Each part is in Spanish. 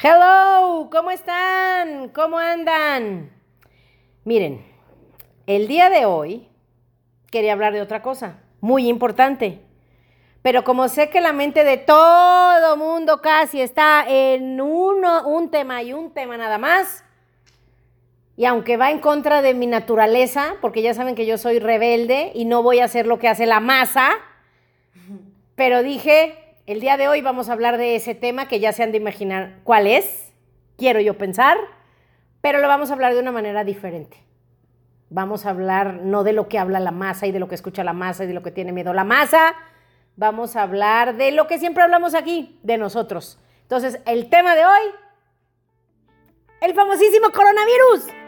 Hello, ¿cómo están? ¿Cómo andan? Miren, el día de hoy quería hablar de otra cosa, muy importante. Pero como sé que la mente de todo mundo casi está en uno, un tema y un tema nada más, y aunque va en contra de mi naturaleza, porque ya saben que yo soy rebelde y no voy a hacer lo que hace la masa, pero dije, el día de hoy vamos a hablar de ese tema que ya se han de imaginar cuál es, quiero yo pensar, pero lo vamos a hablar de una manera diferente. Vamos a hablar no de lo que habla la masa y de lo que escucha la masa y de lo que tiene miedo la masa, vamos a hablar de lo que siempre hablamos aquí, de nosotros. Entonces, el tema de hoy, el famosísimo coronavirus.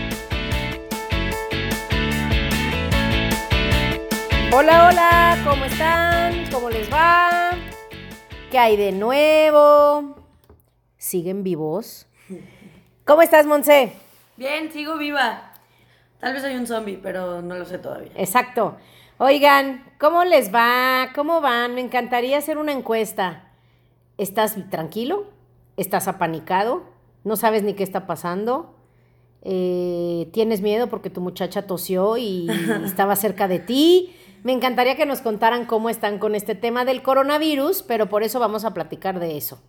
Hola, hola, ¿cómo están? ¿Cómo les va? ¿Qué hay de nuevo? ¿Siguen vivos? ¿Cómo estás, Monse? Bien, sigo viva. Tal vez soy un zombie, pero no lo sé todavía. Exacto. Oigan, ¿cómo les va? ¿Cómo van? Me encantaría hacer una encuesta. ¿Estás tranquilo? ¿Estás apanicado? ¿No sabes ni qué está pasando? Eh, ¿Tienes miedo porque tu muchacha tosió y estaba cerca de ti? Me encantaría que nos contaran cómo están con este tema del coronavirus, pero por eso vamos a platicar de eso.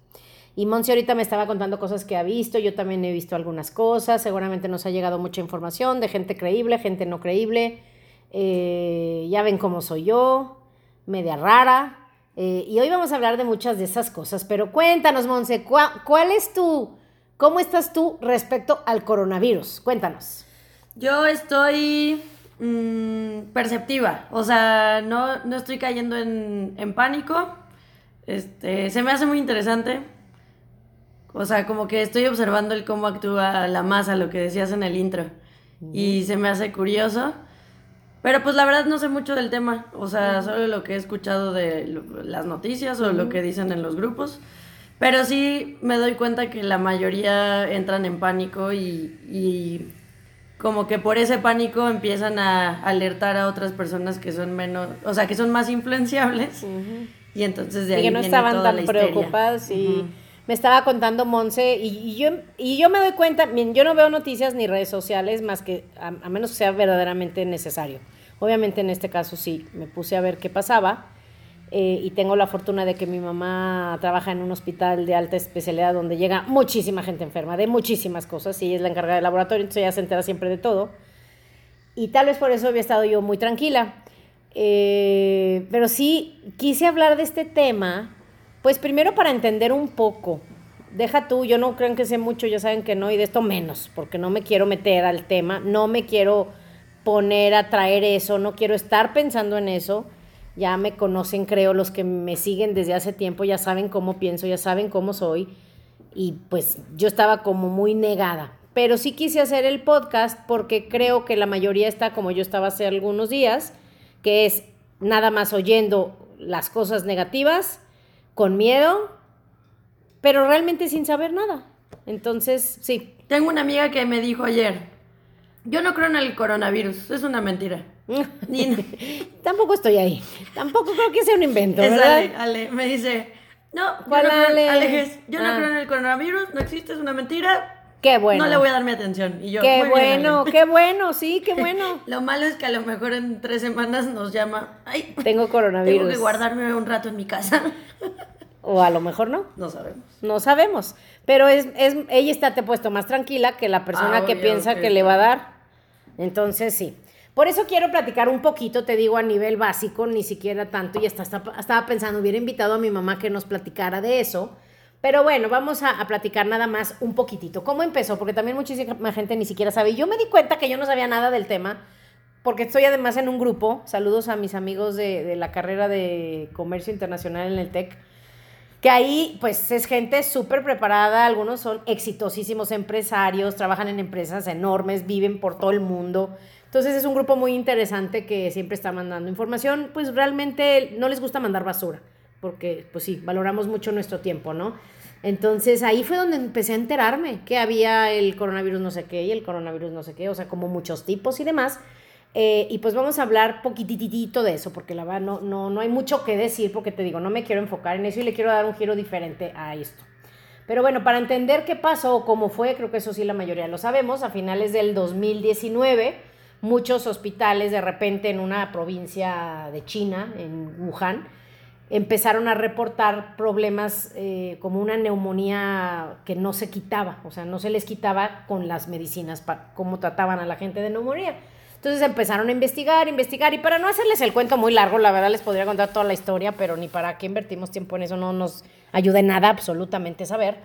Y Monsi ahorita me estaba contando cosas que ha visto, yo también he visto algunas cosas, seguramente nos ha llegado mucha información de gente creíble, gente no creíble. Eh, ya ven cómo soy yo, media rara. Eh, y hoy vamos a hablar de muchas de esas cosas, pero cuéntanos, Monse, ¿cuál, es tu, cómo estás tú respecto al coronavirus? Cuéntanos. Yo estoy Mm, perceptiva. O sea, no, no estoy cayendo en, pánico. Este, se me hace muy interesante. O sea, como que estoy observando el cómo actúa la masa, lo que decías en el intro. Y se me hace curioso. Pero pues la verdad no sé mucho del tema. O sea, solo lo que he escuchado de las noticias o lo que dicen en los grupos. Pero sí me doy cuenta que la mayoría entran en pánico y como que por ese pánico empiezan a alertar a otras personas que son menos, o sea, que son más influenciables. Y entonces de ahí y que no estaban tan preocupadas y me estaba contando Monse y, yo y yo me doy cuenta, yo no veo noticias ni redes sociales más que a, a menos que sea verdaderamente necesario. Obviamente en este caso sí, me puse a ver qué pasaba eh, y tengo la fortuna de que mi mamá trabaja en un hospital de alta especialidad donde llega muchísima gente enferma de muchísimas cosas y es la encargada del laboratorio, entonces ella se entera siempre de todo. Y tal vez por eso había estado yo muy tranquila. Eh, pero sí quise hablar de este tema, pues primero para entender un poco. Deja tú, yo no creo que sé mucho, ya saben que no, y de esto menos, porque no me quiero meter al tema, no me quiero poner a traer eso, no quiero estar pensando en eso ya me conocen, creo, los que me siguen desde hace tiempo, ya saben cómo pienso, ya saben cómo soy. Y pues yo estaba como muy negada. Pero sí quise hacer el podcast porque creo que la mayoría está como yo estaba hace algunos días, que es nada más oyendo las cosas negativas, con miedo, pero realmente sin saber nada. Entonces, sí. Tengo una amiga que me dijo ayer, yo no creo en el coronavirus, es una mentira. Tampoco estoy ahí. Tampoco creo que sea un invento, ¿verdad? Ale, Ale, me dice, no, yo no creo, yo no ah. creo en el coronavirus, no existe, es una mentira. Qué bueno. No le voy a dar mi atención. Y yo, qué bueno, qué bueno, sí, qué bueno. lo malo es que a lo mejor en tres semanas nos llama, ay, tengo coronavirus. Tengo que guardarme un rato en mi casa. O a lo mejor no. No sabemos. No sabemos. Pero es, es ella está te puesto más tranquila que la persona ah, que piensa que le va a dar. Entonces, sí. Por eso quiero platicar un poquito, te digo a nivel básico, ni siquiera tanto, y hasta, estaba pensando, hubiera invitado a mi mamá que nos platicara de eso, pero bueno, vamos a, platicar nada más un poquitito. ¿Cómo empezó? Porque también muchísima gente ni siquiera sabe. Yo me di cuenta que yo no sabía nada del tema, porque estoy además en un grupo, saludos a mis amigos de, de la carrera de Comercio Internacional en el TEC, que ahí pues es gente súper preparada, algunos son exitosísimos empresarios, trabajan en empresas enormes, viven por todo el mundo. Entonces es un grupo muy interesante que siempre está mandando información, pues realmente no les gusta mandar basura, porque pues sí, valoramos mucho nuestro tiempo, ¿no? Entonces ahí fue donde empecé a enterarme que había el coronavirus no sé qué y el coronavirus no sé qué, o sea, como muchos tipos y demás. Eh, y pues vamos a hablar poquititito de eso, porque la verdad no, no, no hay mucho que decir, porque te digo, no me quiero enfocar en eso y le quiero dar un giro diferente a esto. Pero bueno, para entender qué pasó o cómo fue, creo que eso sí la mayoría lo sabemos, a finales del 2019, muchos hospitales de repente en una provincia de China, en Wuhan, empezaron a reportar problemas eh, como una neumonía que no se quitaba, o sea, no se les quitaba con las medicinas, para cómo trataban a la gente de neumonía. Entonces empezaron a investigar, investigar, y para no hacerles el cuento muy largo, la verdad les podría contar toda la historia, pero ni para qué invertimos tiempo en eso, no nos ayuda en nada absolutamente saber.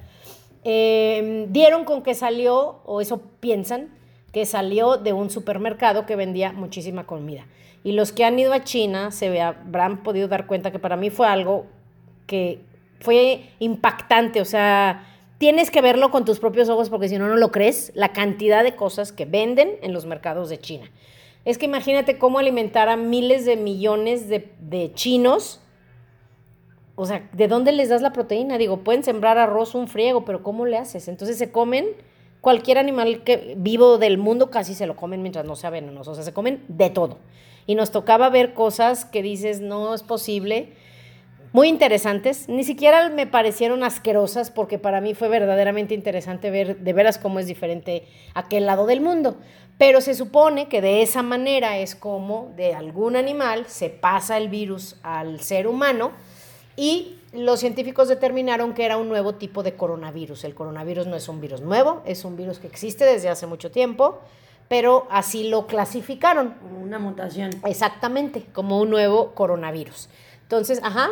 Eh, dieron con que salió, o eso piensan, que salió de un supermercado que vendía muchísima comida. Y los que han ido a China se habrán podido dar cuenta que para mí fue algo que fue impactante, o sea, tienes que verlo con tus propios ojos porque si no, no lo crees, la cantidad de cosas que venden en los mercados de China. Es que imagínate cómo alimentar a miles de millones de, chinos. O sea, ¿de dónde les das la proteína? Digo, pueden sembrar arroz un friego, pero ¿cómo le haces? Entonces se comen cualquier animal que, vivo del mundo, casi se lo comen mientras no sea venenoso. O sea, se comen de todo. Y nos tocaba ver cosas que dices, no es posible muy interesantes. Ni siquiera me parecieron asquerosas porque para mí fue verdaderamente interesante ver de veras cómo es diferente aquel lado del mundo. Pero se supone que de esa manera es como de algún animal se pasa el virus al ser humano y los científicos determinaron que era un nuevo tipo de coronavirus. El coronavirus no es un virus nuevo, es un virus que existe desde hace mucho tiempo, pero así lo clasificaron. Una mutación. Exactamente, como un nuevo coronavirus. Entonces, ajá.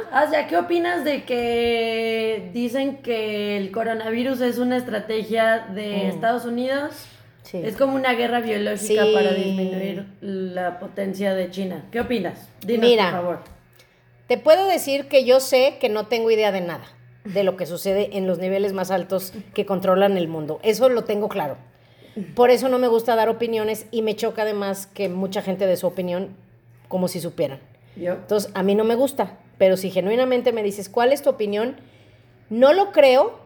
¿qué opinas de que dicen que el coronavirus es una estrategia de Estados Unidos? Sí. Es como una guerra biológica para disminuir la potencia de China. ¿Qué opinas? Dinos, Mira, por favor. Te puedo decir que yo sé que no tengo idea de nada de lo que sucede en los niveles más altos que controlan el mundo. Eso lo tengo claro. Por eso no me gusta dar opiniones y me choca además que mucha gente dé su opinión como si supieran. Entonces, a mí no me gusta, pero si genuinamente me dices, ¿cuál es tu opinión? No lo creo,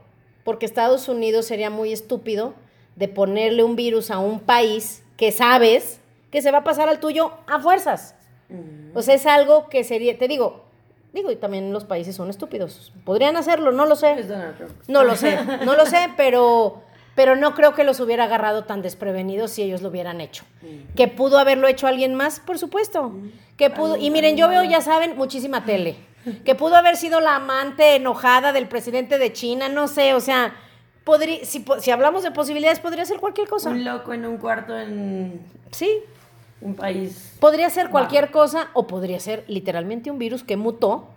porque Estados Unidos sería muy estúpido de ponerle un virus a un país que sabes que se va a pasar al tuyo a fuerzas. Mm. O sea, es algo que sería, te digo, digo, y también los países son estúpidos. Podrían hacerlo, no lo sé. No lo sé, no lo sé, pero pero no creo que los hubiera agarrado tan desprevenidos si ellos lo hubieran hecho. ¿Que pudo haberlo hecho alguien más? Por supuesto. Que pudo, y miren, yo veo, ya saben, muchísima tele. Que pudo haber sido la amante enojada del presidente de China, no sé, o sea, podría, si, si hablamos de posibilidades, podría ser cualquier cosa. Un loco en un cuarto en... Sí. Un país. Podría ser cualquier cosa o podría ser literalmente un virus que mutó,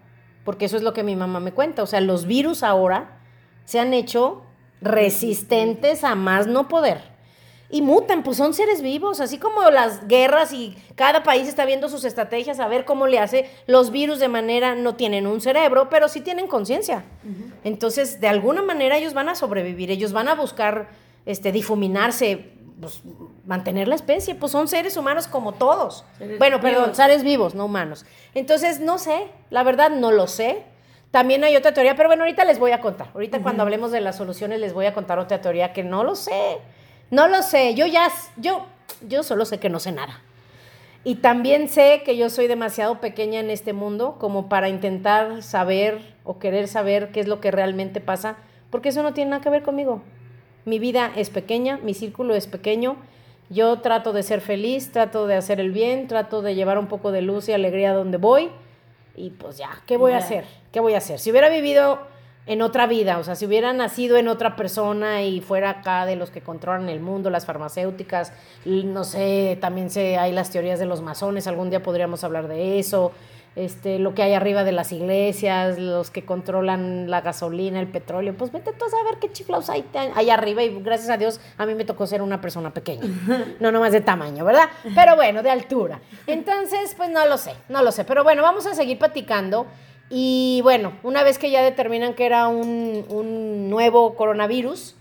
porque eso es lo que mi mamá me cuenta. O sea, los virus ahora se han hecho resistentes a más no poder. Y mutan, pues son seres vivos, así como las guerras y cada país está viendo sus estrategias a ver cómo le hace. Los virus de manera no tienen un cerebro, pero sí tienen conciencia. Entonces, de alguna manera ellos van a sobrevivir, ellos van a buscar este, difuminarse, pues, mantener la especie, pues son seres humanos como todos. bueno, perdón, seres vivos, no humanos. Entonces, no sé, la verdad no lo sé. También hay otra teoría, pero bueno, ahorita les voy a contar. Ahorita cuando hablemos de las soluciones les voy a contar otra teoría que no lo sé. No lo sé. Yo ya, yo, yo solo sé que no sé nada. Y también sé que yo soy demasiado pequeña en este mundo como para intentar saber o querer saber qué es lo que realmente pasa, porque eso no tiene nada que ver conmigo. Mi vida es pequeña, mi círculo es pequeño. Yo trato de ser feliz, trato de hacer el bien, trato de llevar un poco de luz y alegría donde voy y pues ya, ¿qué voy a hacer? ¿Qué voy a hacer? Si hubiera vivido en otra vida, o sea, si hubiera nacido en otra persona y fuera acá de los que controlan el mundo, las farmacéuticas, no sé, también sé, hay las teorías de los masones, algún día podríamos hablar de eso, este, lo que hay arriba de las iglesias, los que controlan la gasolina, el petróleo, pues vete tú a saber qué chiflados hay ahí arriba y gracias a Dios a mí me tocó ser una persona pequeña, no nomás de tamaño, ¿verdad? Pero bueno, de altura. Entonces, pues no lo sé, no lo sé, pero bueno, vamos a seguir platicando Y bueno, una vez que ya determinan que era un, un nuevo coronavirus,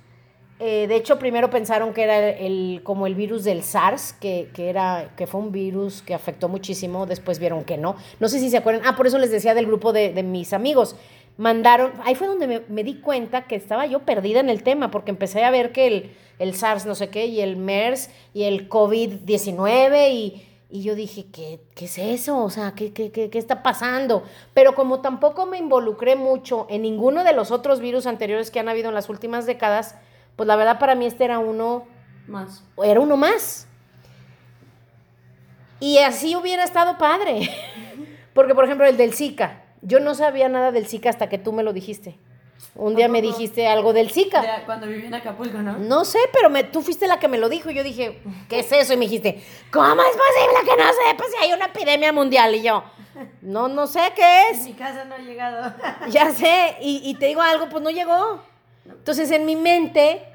eh, de hecho, primero pensaron que era el, como el virus del SARS, que, que, era, que fue un virus que afectó muchísimo, después vieron que no. No sé si se acuerdan, ah, por eso les decía del grupo de, de mis amigos. Mandaron, ahí fue donde me, me, di cuenta que estaba yo perdida en el tema, porque empecé a ver que el, el SARS no sé qué, y el MERS, y el COVID-19, y, y yo dije, ¿qué, ¿qué, es eso? O sea, ¿qué, qué, qué, está pasando? Pero como tampoco me involucré mucho en ninguno de los otros virus anteriores que han habido en las últimas décadas, pues la verdad para mí este era uno más. Era uno más. Y así hubiera estado padre. Porque, por ejemplo, el del Zika. Yo no sabía nada del Zika hasta que tú me lo dijiste. Un día me dijiste algo del Zika. cuando viví en Acapulco, ¿no? No sé, pero me, tú fuiste la que me lo dijo. Y yo dije, ¿qué es eso? Y me dijiste, ¿cómo es posible que no sepas si hay una epidemia mundial? Y yo, no, no sé qué es. En mi casa no ha llegado. ya sé. Y, y te digo algo, pues no llegó. Entonces, en mi mente,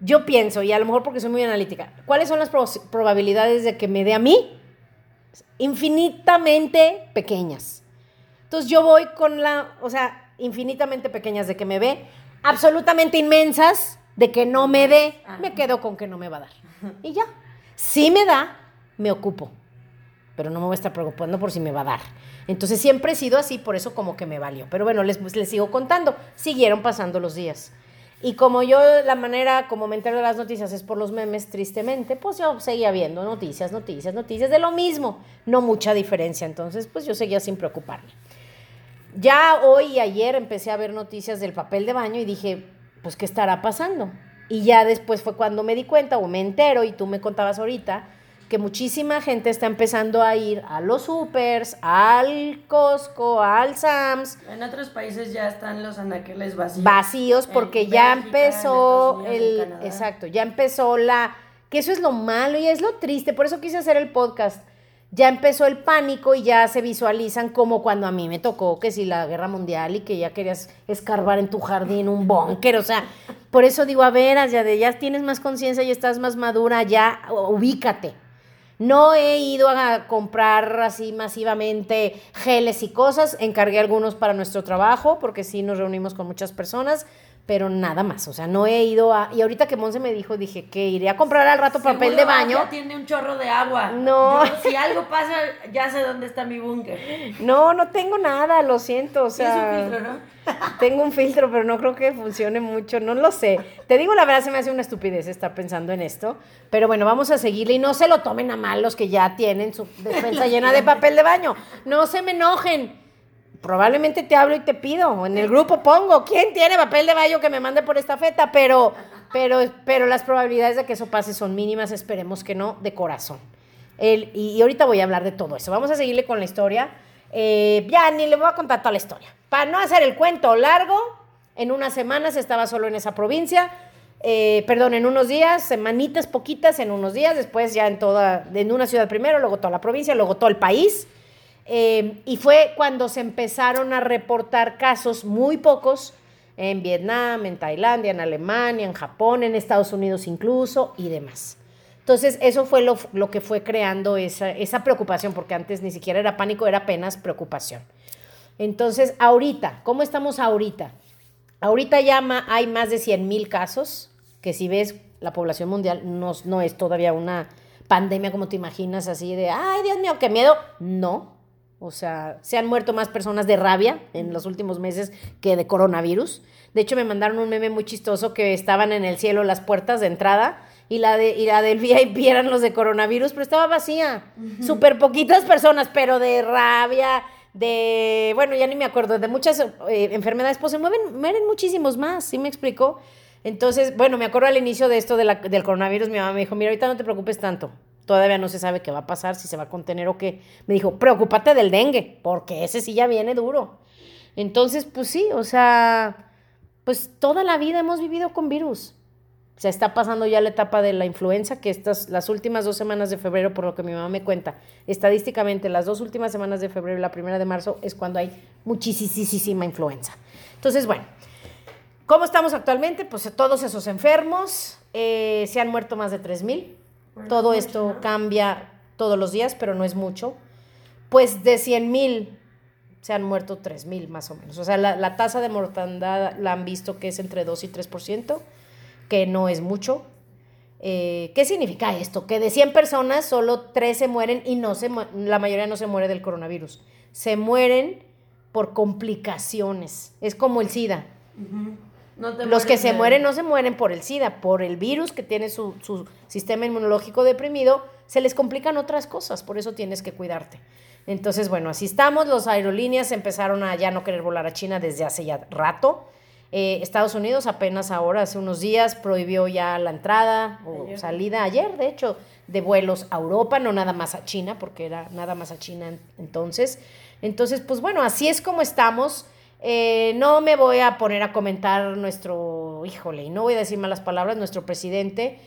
yo pienso, y a lo mejor porque soy muy analítica, ¿cuáles son las probabilidades de que me dé a mí? Infinitamente pequeñas. Entonces yo voy con la, o sea, infinitamente pequeñas de que me ve, absolutamente inmensas de que no me dé, me quedo con que no me va a dar. Y ya. Si me da, me ocupo. Pero no me voy a estar preocupando por si me va a dar. Entonces siempre he sido así, por eso como que me valió. Pero bueno, les, les sigo contando. Siguieron pasando los días. Y como yo, la manera como me entero de las noticias es por los memes, tristemente, pues yo seguía viendo noticias, noticias, noticias de lo mismo. No mucha diferencia. Entonces, pues yo seguía sin preocuparme. Ya hoy y ayer empecé a ver noticias del papel de baño y dije, pues, ¿qué estará pasando? Y ya después fue cuando me di cuenta o me entero, y tú me contabas ahorita, que muchísima gente está empezando a ir a los supers, al Costco, al Sams. En otros países ya están los anaqueles vacíos. Vacíos porque ya empezó el exacto, ya empezó la que eso es lo malo y es lo triste, por eso quise hacer el podcast. Ya empezó el pánico y ya se visualizan como cuando a mí me tocó que si la guerra mundial y que ya querías escarbar en tu jardín un búnker, o sea, por eso digo, a ver, ya, de, ya tienes más conciencia y estás más madura, ya ubícate. No he ido a comprar así masivamente geles y cosas. Encargué algunos para nuestro trabajo porque sí nos reunimos con muchas personas, pero nada más. O sea, no he ido a... Y ahorita que Monse me dijo, dije que iré a comprar al rato papel de baño. Ya tiene un chorro de agua. No. si algo pasa, ya sé dónde está mi búnker. No, no tengo nada, lo siento. O sea... un filtro, ¿no? Tengo un filtro, pero no creo que funcione mucho, no lo sé. Te digo la verdad, se me hace una estupidez estar pensando en esto, pero bueno, vamos a seguirle y no se lo tomen a mal los que ya tienen su despensa llena de papel de baño. No se me enojen. Probablemente te hablo y te pido, en el grupo pongo, ¿quién tiene papel de baño que me mande por esta feta? Pero, pero, pero las probabilidades de que eso pase son mínimas, esperemos que no, de corazón. El, y, ahorita voy a hablar de todo eso. Vamos a seguirle con la historia. Eh, ya ni le voy a contar toda la historia. Para no hacer el cuento largo, en unas semanas estaba solo en esa provincia, eh, perdón, en unos días, semanitas poquitas, en unos días, después ya en toda, en una ciudad primero, luego toda la provincia, luego todo el país. Eh, y fue cuando se empezaron a reportar casos muy pocos en Vietnam, en Tailandia, en Alemania, en Japón, en Estados Unidos incluso y demás. Entonces, eso fue lo, que fue creando esa, esa preocupación, porque antes ni siquiera era pánico, era apenas preocupación. Entonces, ahorita, ¿cómo estamos ahorita? Ahorita ya hay más de 100 mil casos, que si ves la población mundial no, no es todavía una pandemia como te imaginas, así de, ay Dios mío, qué miedo. No, o sea, se han muerto más personas de rabia en los últimos meses que de coronavirus. De hecho, me mandaron un meme muy chistoso que estaban en el cielo las puertas de entrada y la, de, y la del VIP eran los de coronavirus, pero estaba vacía. Súper poquitas personas, pero de rabia, de, bueno, ya ni me acuerdo, de muchas eh, enfermedades, pues se mueven, mueren muchísimos más, ¿sí me explicó? Entonces, bueno, me acuerdo al inicio de esto de la, del coronavirus, mi mamá me dijo, mira, ahorita no te preocupes tanto, todavía no se sabe qué va a pasar, si se va a contener o qué. Me dijo, preocúpate del dengue, porque ese sí ya viene duro. Entonces, pues sí, o sea, pues toda la vida hemos vivido con virus se está pasando ya la etapa de la influenza, que estas, las últimas dos semanas de febrero, por lo que mi mamá me cuenta, estadísticamente las dos últimas semanas de febrero y la primera de marzo es cuando hay muchísima influenza. Entonces, bueno, ¿cómo estamos actualmente? Pues todos esos enfermos, eh, se han muerto más de 3 mil. Todo esto cambia todos los días, pero no es mucho. Pues de 100 mil se han muerto 3.000 más o menos. O sea, la, la tasa de mortandad la han visto que es entre 2 y 3%, que no es mucho. Eh, ¿Qué significa esto? Que de 100 personas solo 3 se mueren y no se, la mayoría no se muere del coronavirus. Se mueren por complicaciones. Es como el SIDA. Los que se mueren no se mueren por el SIDA, por el virus que tiene su, su, sistema inmunológico deprimido, se les complican otras cosas, por eso tienes que cuidarte. Entonces, bueno, así estamos, los aerolíneas empezaron a ya no querer volar a China desde hace ya rato. Eh, Estados Unidos apenas ahora, hace unos días, prohibió ya la entrada o salida, ayer de hecho, de vuelos a Europa, no nada más a China, porque era nada más a China entonces. Entonces, pues bueno, así es como estamos. Eh, no me voy a poner a comentar nuestro, híjole, y no voy a decir malas palabras, nuestro presidente,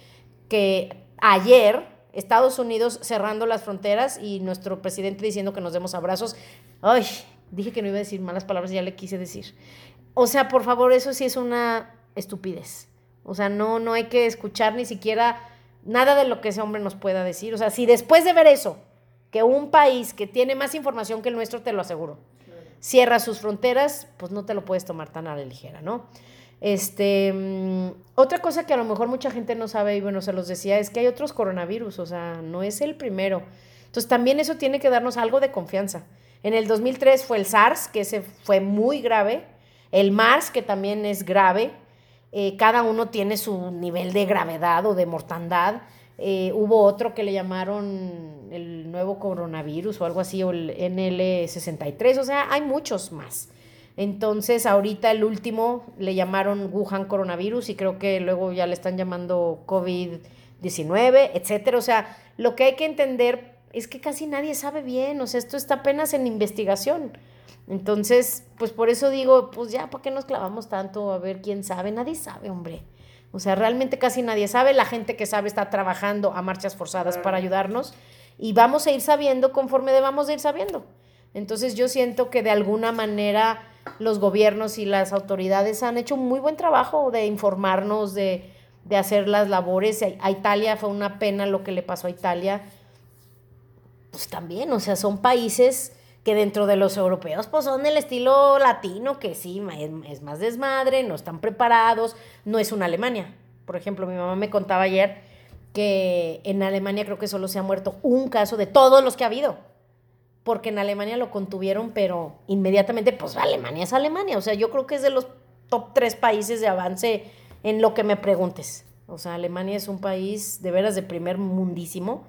que ayer Estados Unidos cerrando las fronteras y nuestro presidente diciendo que nos demos abrazos. Ay, dije que no iba a decir malas palabras, ya le quise decir. O sea, por favor, eso sí es una estupidez. O sea, no, no hay que escuchar ni siquiera nada de lo que ese hombre nos pueda decir. O sea, si después de ver eso, que un país que tiene más información que el nuestro, te lo aseguro, cierra sus fronteras, pues no te lo puedes tomar tan a la ligera, ¿no? Este, mm, otra cosa que a lo mejor mucha gente no sabe, y bueno, se los decía, es que hay otros coronavirus, o sea, no es el primero. Entonces también eso tiene que darnos algo de confianza. En el 2003 fue el SARS, que ese fue muy grave, el MARS, que también es grave, eh, cada uno tiene su nivel de gravedad o de mortandad. Eh, hubo otro que le llamaron el nuevo coronavirus o algo así, o el NL63, o sea, hay muchos más. Entonces, ahorita el último le llamaron Wuhan coronavirus y creo que luego ya le están llamando COVID-19, etcétera. O sea, lo que hay que entender es que casi nadie sabe bien, o sea, esto está apenas en investigación. Entonces, pues por eso digo, pues ya, ¿para qué nos clavamos tanto? A ver quién sabe. Nadie sabe, hombre. O sea, realmente casi nadie sabe. La gente que sabe está trabajando a marchas forzadas para ayudarnos y vamos a ir sabiendo conforme debamos de ir sabiendo. Entonces yo siento que de alguna manera los gobiernos y las autoridades han hecho un muy buen trabajo de informarnos, de, de hacer las labores. A Italia fue una pena lo que le pasó a Italia. Pues también, o sea, son países que dentro de los europeos pues son el estilo latino, que sí, es, más desmadre, no están preparados, no es una Alemania. Por ejemplo, mi mamá me contaba ayer que en Alemania creo que solo se ha muerto un caso de todos los que ha habido. Porque en Alemania lo contuvieron, pero inmediatamente, pues Alemania es Alemania. O sea, yo creo que es de los top tres países de avance en lo que me preguntes. O sea, Alemania es un país de veras de primer mundísimo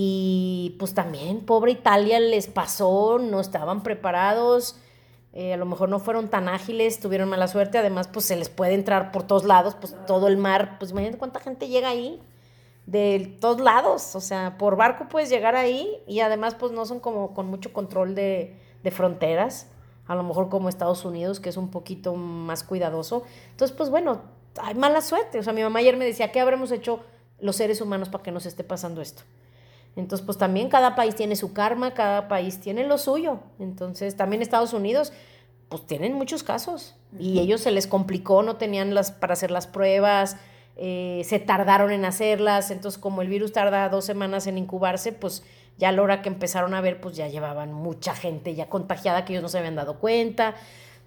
y pues también, pobre Italia, les pasó, no estaban preparados, eh, a lo mejor no fueron tan ágiles, tuvieron mala suerte, además pues se les puede entrar por todos lados, pues todo el mar, pues imagínate cuánta gente llega ahí, de todos lados, o sea, por barco puedes llegar ahí y además pues no son como con mucho control de, fronteras, a lo mejor como Estados Unidos, que es un poquito más cuidadoso. Entonces, pues bueno, hay mala suerte. O sea, mi mamá ayer me decía, ¿qué habremos hecho los seres humanos para que nos esté pasando esto? Entonces, pues también cada país tiene su karma, cada país tiene lo suyo. Entonces, también Estados Unidos, pues tienen muchos casos y ellos se les complicó, no tenían las para hacer las pruebas, eh, se tardaron en hacerlas, entonces como el virus tarda dos semanas en incubarse, pues ya a la hora que empezaron a ver, pues ya llevaban mucha gente ya contagiada que ellos no se habían dado cuenta.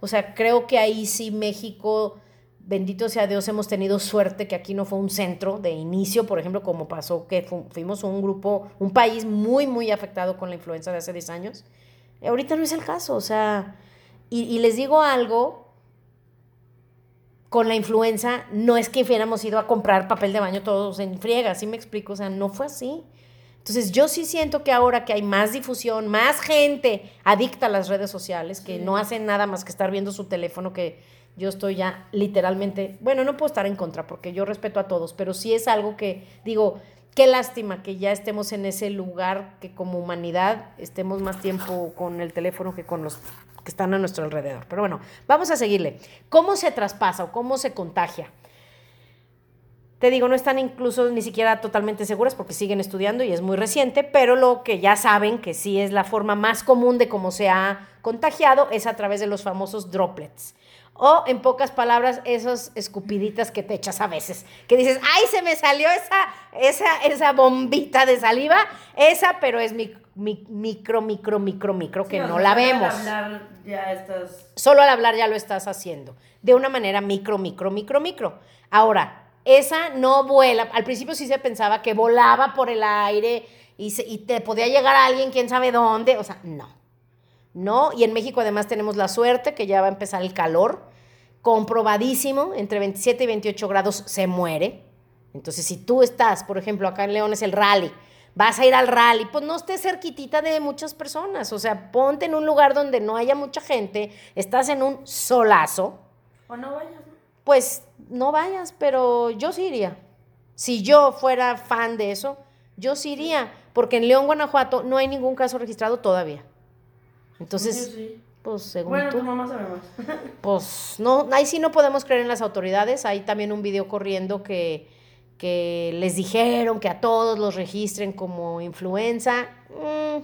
O sea, creo que ahí sí México bendito sea Dios, hemos tenido suerte que aquí no fue un centro de inicio, por ejemplo, como pasó que fuimos un grupo, un país muy, muy afectado con la influenza de hace 10 años. Ahorita no es el caso, o sea, y, les digo algo, con la influenza no es que hubiéramos ido a comprar papel de baño todos en friega, ¿sí me explico? O sea, no fue así. Entonces yo sí siento que ahora que hay más difusión, más gente adicta a las redes sociales, que no hacen nada más que estar viendo su teléfono, que yo estoy ya literalmente, bueno, no puedo estar en contra porque yo respeto a todos, pero sí es algo que digo, qué lástima que ya estemos en ese lugar, que como humanidad estemos más tiempo con el teléfono que con los que están a nuestro alrededor. Pero bueno, vamos a seguirle. ¿Cómo se traspasa o cómo se contagia? Te digo, no están incluso ni siquiera totalmente seguras porque siguen estudiando y es muy reciente, pero lo que ya saben que sí es la forma más común de cómo se ha contagiado es a través de los famosos droplets. O en pocas palabras, esos escupiditas que te echas a veces, que dices, ay, se me salió esa, esa, esa bombita de saliva, esa, pero es mi, mi- micro, micro, micro, micro, que Sí, no la solo al vemos. hablar ya estás... Solo al hablar ya lo estás haciendo, de una manera micro, micro, micro, micro. Ahora, esa no vuela, al principio sí se pensaba que volaba por el aire y, se- y te podía llegar a alguien, quién sabe dónde, o sea, no. No, y en México además tenemos la suerte que ya va a empezar el calor, comprobadísimo, entre 27 y 28 grados se muere. Entonces, si tú estás, por ejemplo, acá en León es el rally, vas a ir al rally, pues no estés cerquitita de muchas personas, o sea, ponte en un lugar donde no haya mucha gente, estás en un solazo, O no vayas, ¿no? pues no vayas, pero yo sí iría. Si yo fuera fan de eso, yo sí iría, porque en León, Guanajuato, no hay ningún caso registrado todavía. Entonces, sí. pues según Bueno, tú, tu mamá sabe más. pues no, ahí sí no podemos creer en las autoridades. Hay también un video corriendo que, que les dijeron que a todos los registren como influenza. Mm,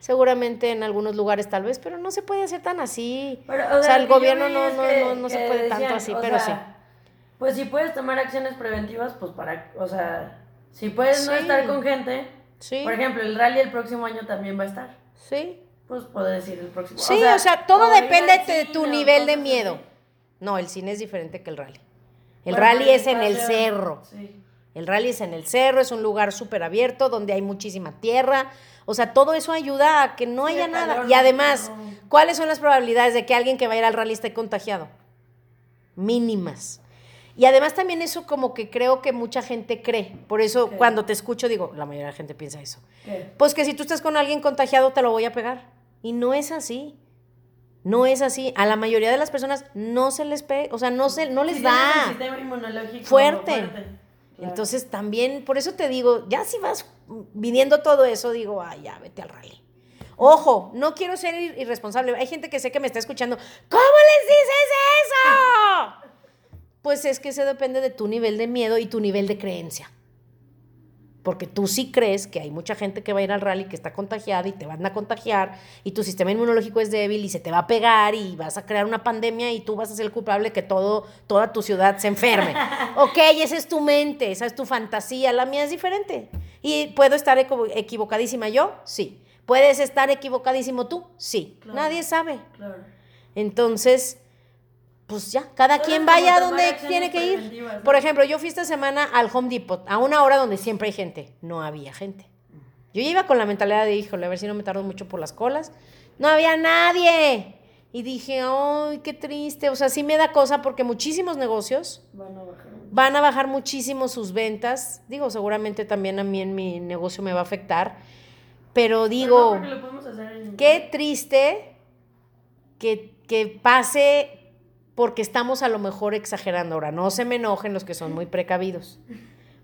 seguramente en algunos lugares tal vez, pero no se puede hacer tan así. Pero, o sea, el lo que yo gobierno no, no, que- no, no se puede tanto así, o pero sea, Pues si puedes tomar acciones preventivas, pues para, o sea, si puedes no Sí. estar con gente, sí. Sí, por ejemplo, el rally el próximo año también va a estar. sí. Pues puedes ir el próximo. Sí, o sea, todo depende de cine tu nivel de miedo. No, el cine es diferente que el rally. El Bueno, rally es en el cerro. Sí. El rally es en el cerro, es un lugar súper abierto donde hay muchísima tierra. O sea, todo eso ayuda a que no Sí, haya nada. calor Y además, no. ¿cuáles son las probabilidades de que alguien que va a ir al rally esté contagiado? Mínimas. Y además también eso como que creo que mucha gente cree. Por eso ¿Qué? cuando te escucho digo, la mayoría de la gente piensa eso. ¿Qué? Pues que si tú estás con alguien contagiado te lo voy a pegar. Y no es así. No es así. A la mayoría de las personas no se les pega, o sea, no, se, no les Sí, da. el sistema inmunológico Fuerte. Claro. Entonces también, por eso te digo, ya si vas viniendo todo eso, digo, ay, ya, vete al rally. Ojo, no quiero ser ir- irresponsable. Hay gente que sé que me está escuchando. ¿Cómo les dices eso? Pues es que eso depende de tu nivel de miedo y tu nivel de creencia. Porque tú sí crees que hay mucha gente que va a ir al rally que está contagiada y te van a contagiar y tu sistema inmunológico es débil y se te va a pegar y vas a crear una pandemia y tú vas a ser el culpable que todo, toda tu ciudad se enferme. ok, esa es tu mente, esa es tu fantasía, la mía es diferente. ¿Y puedo estar equivo- equivocadísima yo? Sí. ¿Puedes estar equivocadísimo tú? Sí. Claro. Nadie sabe. Claro. Entonces, pues ya, cada quien vaya donde tiene que ir. Por ejemplo, yo fui esta semana al Home Depot, a una hora donde siempre hay gente. No había gente. Yo ya iba con la mentalidad de, híjole, a ver si no me tardo mucho por las colas. No había nadie. Y dije, ay, qué triste. O sea, sí me da cosa porque muchísimos negocios Van a bajar. van a bajar muchísimo sus ventas. Digo, seguramente también a mí en mi negocio me va a afectar. Pero Pero digo... no, porque lo podemos hacer en- Qué triste que, que pase porque estamos a lo mejor exagerando. Ahora, no se me enojen los que son muy precavidos.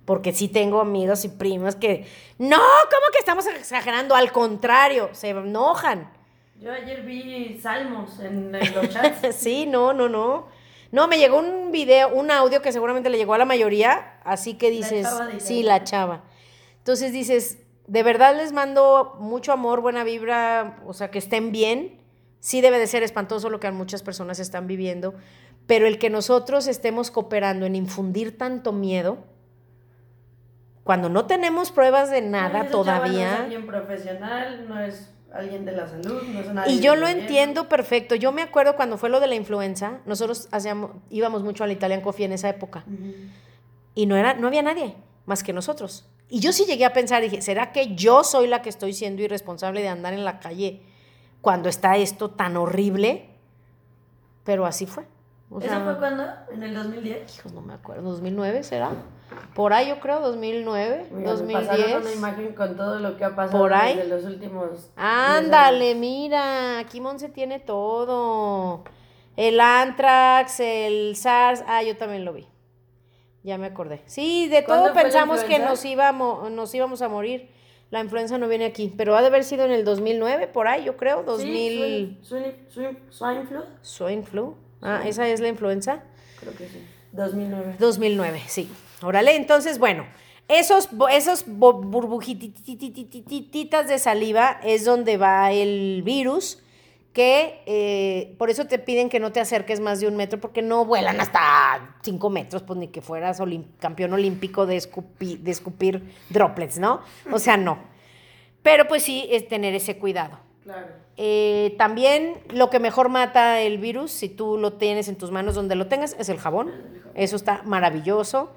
Porque sí tengo amigos y primas que, no, ¿cómo que estamos exagerando? Al contrario, se enojan. Yo ayer vi salmos en, en los chats. Sí, no, no, no. No, me llegó un video, un audio que seguramente le llegó a la mayoría, así que dices, chava sí, la chava. Entonces dices, de verdad les mando mucho amor, buena vibra, o sea, que estén bien. Sí debe de ser espantoso lo que muchas personas están viviendo, pero el que nosotros estemos cooperando en infundir tanto miedo, cuando no tenemos pruebas de nada chava No es todavía, alguien profesional, no es alguien de la salud, no es nadie Y yo lo entiendo perfecto. Yo me acuerdo cuando fue lo de la influenza, nosotros hacíamos, íbamos mucho al Italian Coffee en esa época y no era, no había nadie más que nosotros. Y yo sí llegué a pensar, dije, ¿será que yo soy la que estoy siendo irresponsable de andar en la calle cuando está esto tan horrible? Pero así fue. O ¿Eso sea, fue cuando? ¿En el 2010? hijos, no me acuerdo, 2009 será. Por ahí yo creo, 2009, Mira, me pasaron una 2010. imagen con todo lo que ha pasado Por ahí. desde los últimos... 10 Ándale, mira, aquí Monse tiene todo. El Antrax, el SARS, ah, yo también lo vi. Ya me acordé. Sí, de ¿Cuándo todo pensamos que nos íbamos, nos íbamos a morir. La influenza no viene aquí, pero ha de haber sido en el 2009, por ahí, yo creo, 2000. Sí, swine, swine, swine flu, Swine flu. Ah, esa es la influenza. creo que sí. 2009. 2009, sí. Órale, entonces, bueno, esos, esos burbujititititititas de saliva es donde va el virus que eh, por eso te piden que no te acerques más de un metro, porque no vuelan hasta cinco metros, pues ni que fueras campeón olímpico de, de escupir droplets, ¿no? O sea, no. Pero pues sí, es tener ese cuidado. Claro. Eh, también lo que mejor mata el virus, si tú lo tienes en tus manos donde lo tengas, es el jabón. Eso está maravilloso.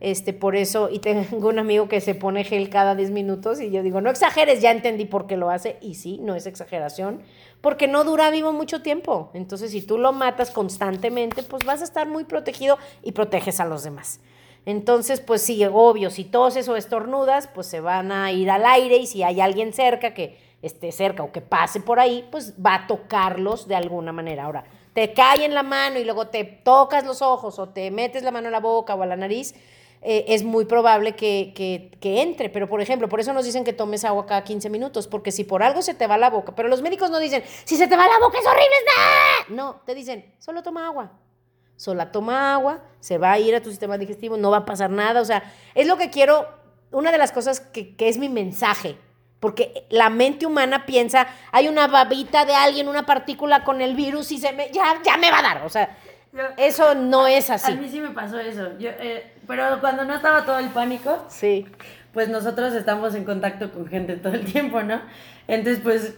Este, por eso, y tengo un amigo que se pone gel cada 10 minutos y yo digo, no exageres, ya entendí por qué lo hace. Y sí, no es exageración, porque no dura vivo mucho tiempo. Entonces, si tú lo matas constantemente, pues vas a estar muy protegido y proteges a los demás. Entonces, pues sí, obvio, si toses o estornudas, pues se van a ir al aire y si hay alguien cerca que esté cerca o que pase por ahí, pues va a tocarlos de alguna manera. Ahora, te cae en la mano y luego te tocas los ojos o te metes la mano en la boca o a la nariz, eh, es muy probable que, que, entre. Pero, por ejemplo, por eso nos dicen que tomes agua cada 15 minutos, porque si por algo se te va la boca, pero los médicos no dicen, si se te va la boca es horrible, no, te dicen, solo toma agua. Solo toma agua, se va a ir a tu sistema digestivo, no va a pasar nada. O sea, es lo que quiero, una de las cosas que, que es mi mensaje porque la mente humana piensa, hay una babita de alguien, una partícula con el virus y se me, ya, ya me va a dar. O sea, eso no es así. A mí sí me pasó eso. Eh, pero cuando no estaba todo el pánico, sí. pues nosotros estamos en contacto con gente todo el tiempo, ¿no? Entonces, pues,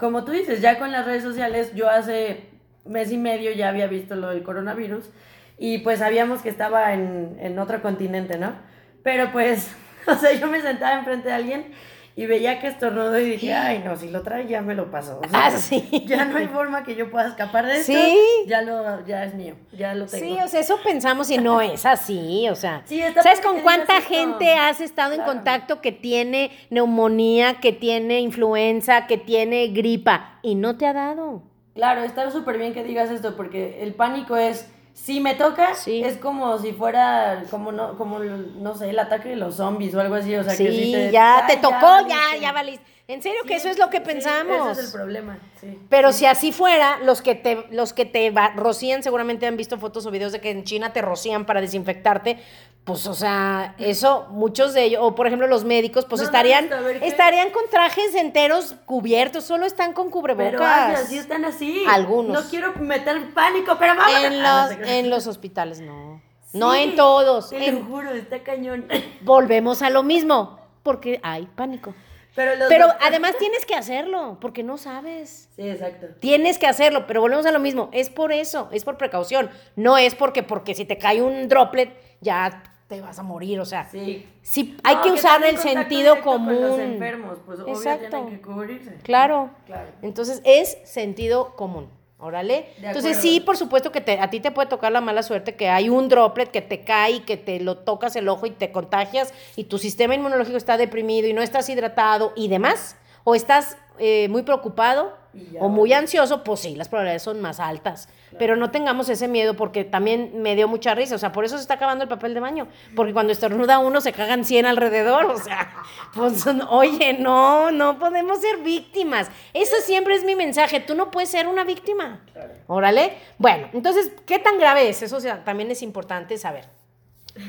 como tú dices, ya con las redes sociales, yo hace mes y medio ya había visto lo del coronavirus y pues sabíamos que estaba en, en otro continente, ¿no? Pero pues, o sea, yo me sentaba enfrente de alguien y veía que estornudó y dije, ay, no, si lo trae ya me lo pasó. ah, sí. Ya no hay forma que yo pueda escapar de esto. Sí. Ya, lo, ya es mío, ya lo tengo. Sí, o sea, eso pensamos y no es así, o sea. ¿Sabes con cuánta gente has estado en contacto que tiene neumonía, que tiene influenza, que tiene gripa y no te ha dado? Claro, está súper bien que digas esto porque el pánico es si me toca, es como si fuera, como no, como, no sé, el ataque de los zombies o algo así, o sea, que si te, ya te tocó, ya, ya, valiste. En serio que eso es lo que pensamos. ese es el problema, sí. Pero si así fuera, los que te, los que te rocían seguramente han visto fotos o videos de que en China te rocían para desinfectarte, pues, o sea, eso, muchos de ellos, o por ejemplo los médicos, pues estarían, estarían con trajes enteros cubiertos, solo están con cubrebocas. Pero así están así. Algunos. No quiero meter pánico, pero vamos. En los, en los hospitales no. no en todos. Te lo juro, está cañón. Volvemos a lo mismo, porque hay pánico. Pero, pero además tienes que hacerlo, porque no sabes. Sí, exacto. Tienes que hacerlo, pero volvemos a lo mismo. Es por eso, es por precaución. No es porque, porque si te cae un droplet, ya te vas a morir, o sea, sí, sí hay que usar el sentido común. Con los enfermos, pues Exacto. tienen que cubrirse. Claro. claro. Entonces es sentido común. Órale. Entonces sí, por supuesto que te, a ti te puede tocar la mala suerte que hay un droplet que te cae, que te lo tocas el ojo y te contagias y tu sistema inmunológico está deprimido y no estás hidratado y demás, o estás eh, muy preocupado o muy ansioso, pues sí, las probabilidades son más altas. Pero no tengamos ese miedo porque también me dio mucha risa. O sea, por eso se está acabando el papel de baño. Porque cuando estornuda uno se cagan 100 alrededor. O sea, pues oye, no, no podemos ser víctimas. Eso siempre es mi mensaje. Tú no puedes ser una víctima. Órale. Bueno, entonces, ¿qué tan grave es? Eso también es importante saber.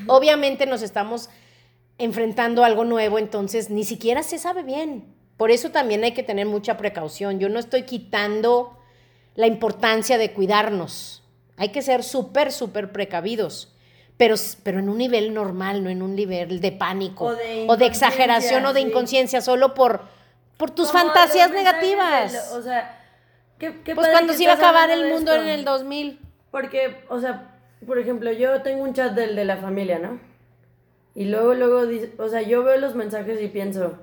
Obviamente nos estamos enfrentando a algo nuevo, entonces ni siquiera se sabe bien. Por eso también hay que tener mucha precaución. Yo no estoy quitando la importancia de cuidarnos. Hay que ser súper, súper precavidos. Pero, pero en un nivel normal, no en un nivel de pánico o de, exageración o de inconsciencia, solo por, por tus fantasías negativas. o sea, ¿qué, pues cuando se iba a acabar el mundo en el 2000. Porque, o sea, por ejemplo, yo tengo un chat del de la familia, ¿no? Y luego, luego, o sea, yo veo los mensajes y pienso,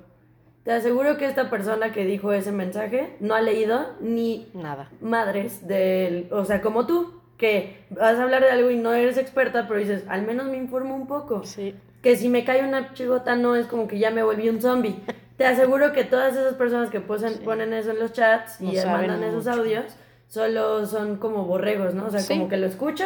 te aseguro que esta persona que dijo ese mensaje no ha leído ni nada. Madres del, o sea, como tú, que vas a hablar de algo y no eres experta, pero dices, al menos me informo un poco. Sí. Que si me cae una chigota no es como que ya me volví un zombie. Te aseguro que todas esas personas que ponen eso en los chats y mandan esos audios, solo son como borregos, ¿no? O sea, como que lo escucho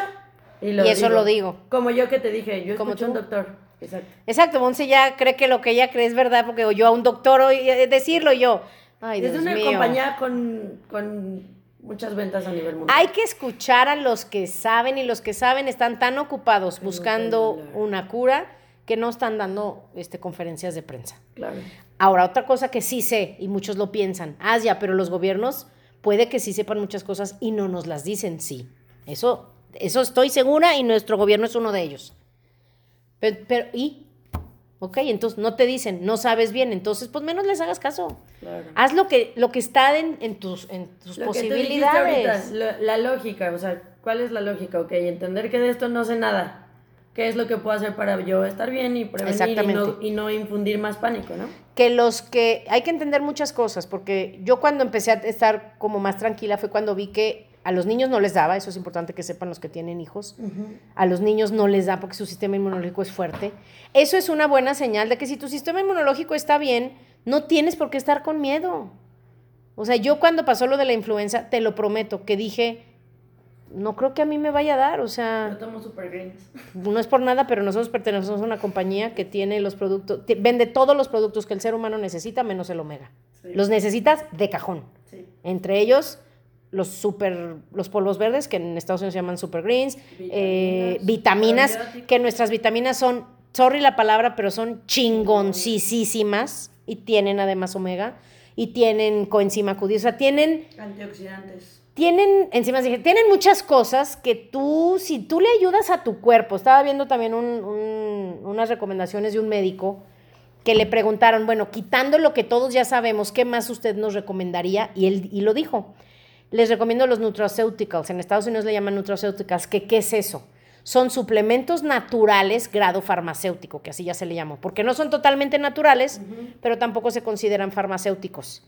y lo Y eso lo digo. Como yo que te dije, yo escucho un doctor. Exacto. Exacto, Monse ya cree que lo que ella cree es verdad porque oyó a un doctor hoy eh, decirlo yo. Ay, es una compañía con, con muchas ventas a nivel mundial. Hay que escuchar a los que saben y los que saben están tan ocupados buscando una cura que no están dando este, conferencias de prensa. Claro. Ahora, otra cosa que sí sé y muchos lo piensan, Asia, pero los gobiernos puede que sí sepan muchas cosas y no nos las dicen, sí. Eso, eso estoy segura y nuestro gobierno es uno de ellos. Pero, ¿y? Ok, entonces no te dicen, no sabes bien, entonces pues menos les hagas caso. Haz lo que, lo que está en, en tus, en tus posibilidades. la lógica, o sea, ¿cuál es la lógica? Ok, entender que de esto no sé nada qué es lo que puedo hacer para yo estar bien y prevenir y no, y no, infundir más pánico, ¿no? Que los que, hay que entender muchas cosas, porque yo cuando empecé a estar como más tranquila fue cuando vi que a los niños no les daba, eso es importante que sepan los que tienen hijos, a los niños no les da porque su sistema inmunológico es fuerte. Eso es una buena señal de que si tu sistema inmunológico está bien, no tienes por qué estar con miedo. O sea, yo cuando pasó lo de la influenza, te lo prometo, que dije, no creo que a mí me vaya a dar, o sea... Yo tomo Super Greens. No es por nada, pero nosotros pertenecemos a una compañía que tiene los productos, vende todos los productos que el ser humano necesita, menos el omega. Los necesitas de cajón. Entre ellos, los super, los polvos verdes, que en Estados Unidos se llaman Super Greens, vitaminas, eh, que nuestras vitaminas son, sorry la palabra, pero son chingoncísimas y tienen además omega y tienen coenzima Q10, o sea, tienen... Antioxidantes tienen, encima dije, tienen muchas cosas que tú, si tú le ayudas a tu cuerpo, estaba viendo también unas recomendaciones de un médico que le preguntaron, bueno, quitando lo que todos ya sabemos, ¿qué más usted nos recomendaría? Y él y lo dijo. Les recomiendo los nutraceuticals. En Estados Unidos le llaman nutraceuticals. ¿Qué, ¿Qué es eso? Son suplementos naturales grado farmacéutico, que así ya se le llama, porque no son totalmente naturales, pero tampoco se consideran farmacéuticos.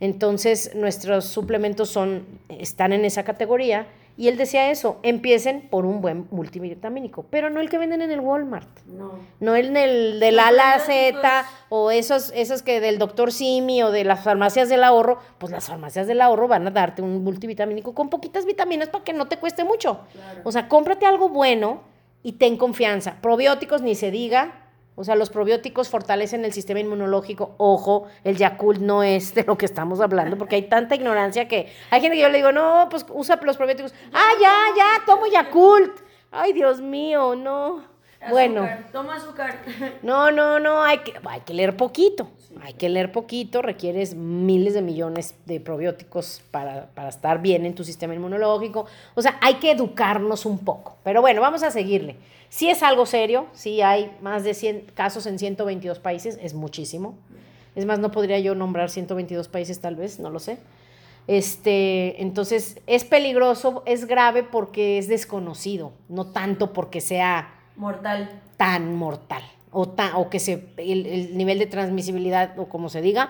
Entonces, nuestros suplementos son, están en esa categoría. Y él decía eso, empiecen por un buen multivitamínico, pero no el que venden en el Walmart. No. No el del, del ala Z o esos, esos que del doctor Simi o de las farmacias del ahorro. Pues las farmacias del ahorro van a darte un multivitamínico con poquitas vitaminas para que no te cueste mucho. O sea, cómprate algo bueno y ten confianza. Probióticos ni se diga, o sea, los probióticos fortalecen el sistema inmunológico. Ojo, el Yakult no es de lo que estamos hablando, porque hay tanta ignorancia que hay gente que yo le digo, no, pues usa los probióticos. Ah, ya, ya, tomo Yakult. Ay, Dios mío, no. Bueno. Toma azúcar. No, no, no, hay que, hay que leer poquito. Hay que leer poquito, requieres miles de millones de probióticos para, para estar bien en tu sistema inmunológico. O sea, hay que educarnos un poco. Pero bueno, vamos a seguirle. Si es algo serio, sí hay más de 100 casos en 122 países, es muchísimo. Es más, no podría yo nombrar 122 países tal vez, no lo sé. Este, entonces, es peligroso, es grave porque es desconocido, no tanto porque sea mortal. Tan mortal o, tan, o que se, el, el nivel de transmisibilidad o como se diga,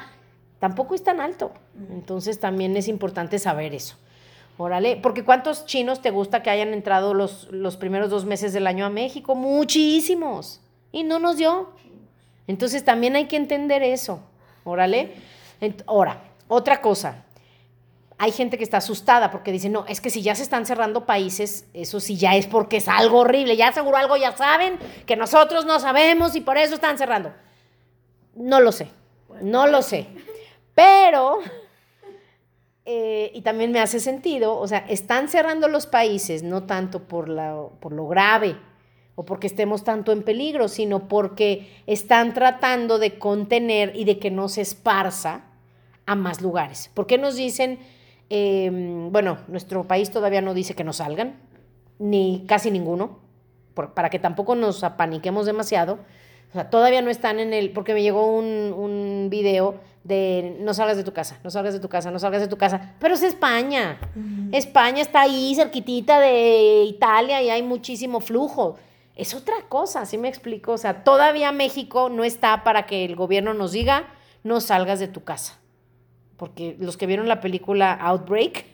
tampoco es tan alto. Entonces, también es importante saber eso. Órale, porque ¿cuántos chinos te gusta que hayan entrado los, los primeros dos meses del año a México? Muchísimos. Y no nos dio. Entonces también hay que entender eso. Órale. Ahora, otra cosa. Hay gente que está asustada porque dice, no, es que si ya se están cerrando países, eso sí ya es porque es algo horrible. Ya seguro algo ya saben que nosotros no sabemos y por eso están cerrando. No lo sé. No lo sé. Pero eh, y también me hace sentido, o sea, están cerrando los países no tanto por, la, por lo grave o porque estemos tanto en peligro, sino porque están tratando de contener y de que no se esparza a más lugares. ¿Por qué nos dicen, em, bueno, nuestro país todavía no dice que no salgan, ni casi ninguno, para que tampoco nos apaniquemos demasiado, o sea, todavía no están en el, porque me llegó un, un video de no salgas de tu casa, no salgas de tu casa, no salgas de tu casa, pero es España. España está ahí cerquitita de Italia y hay muchísimo flujo. Es otra cosa, ¿sí me explico? O sea, todavía México no está para que el gobierno nos diga, no salgas de tu casa. Porque los que vieron la película Outbreak,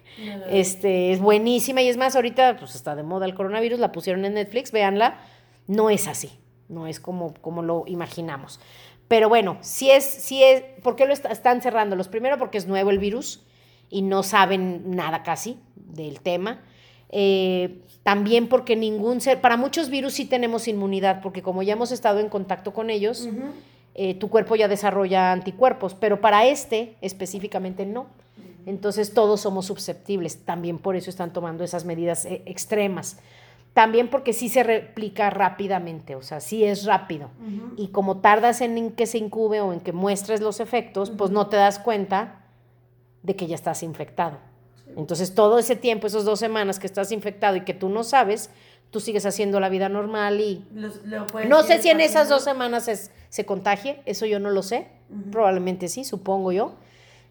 este, es buenísima y es más, ahorita pues está de moda el coronavirus, la pusieron en Netflix, véanla, no es así no es como, como lo imaginamos. Pero bueno, si es, si es, ¿por qué lo están cerrando? Los primero porque es nuevo el virus y no saben nada casi del tema. Eh, también porque ningún ser, para muchos virus sí tenemos inmunidad, porque como ya hemos estado en contacto con ellos, eh, tu cuerpo ya desarrolla anticuerpos, pero para este específicamente no. Entonces todos somos susceptibles, también por eso están tomando esas medidas eh, extremas. También porque sí se replica rápidamente, o sea, sí es rápido. Y como tardas en que se incube o en que muestres los efectos, pues no te das cuenta de que ya estás infectado. Entonces, todo ese tiempo, esas dos semanas que estás infectado y que tú no sabes, tú sigues haciendo la vida normal y... no sé si en esas dos semanas se contagie, eso yo no lo sé, probablemente sí, supongo yo,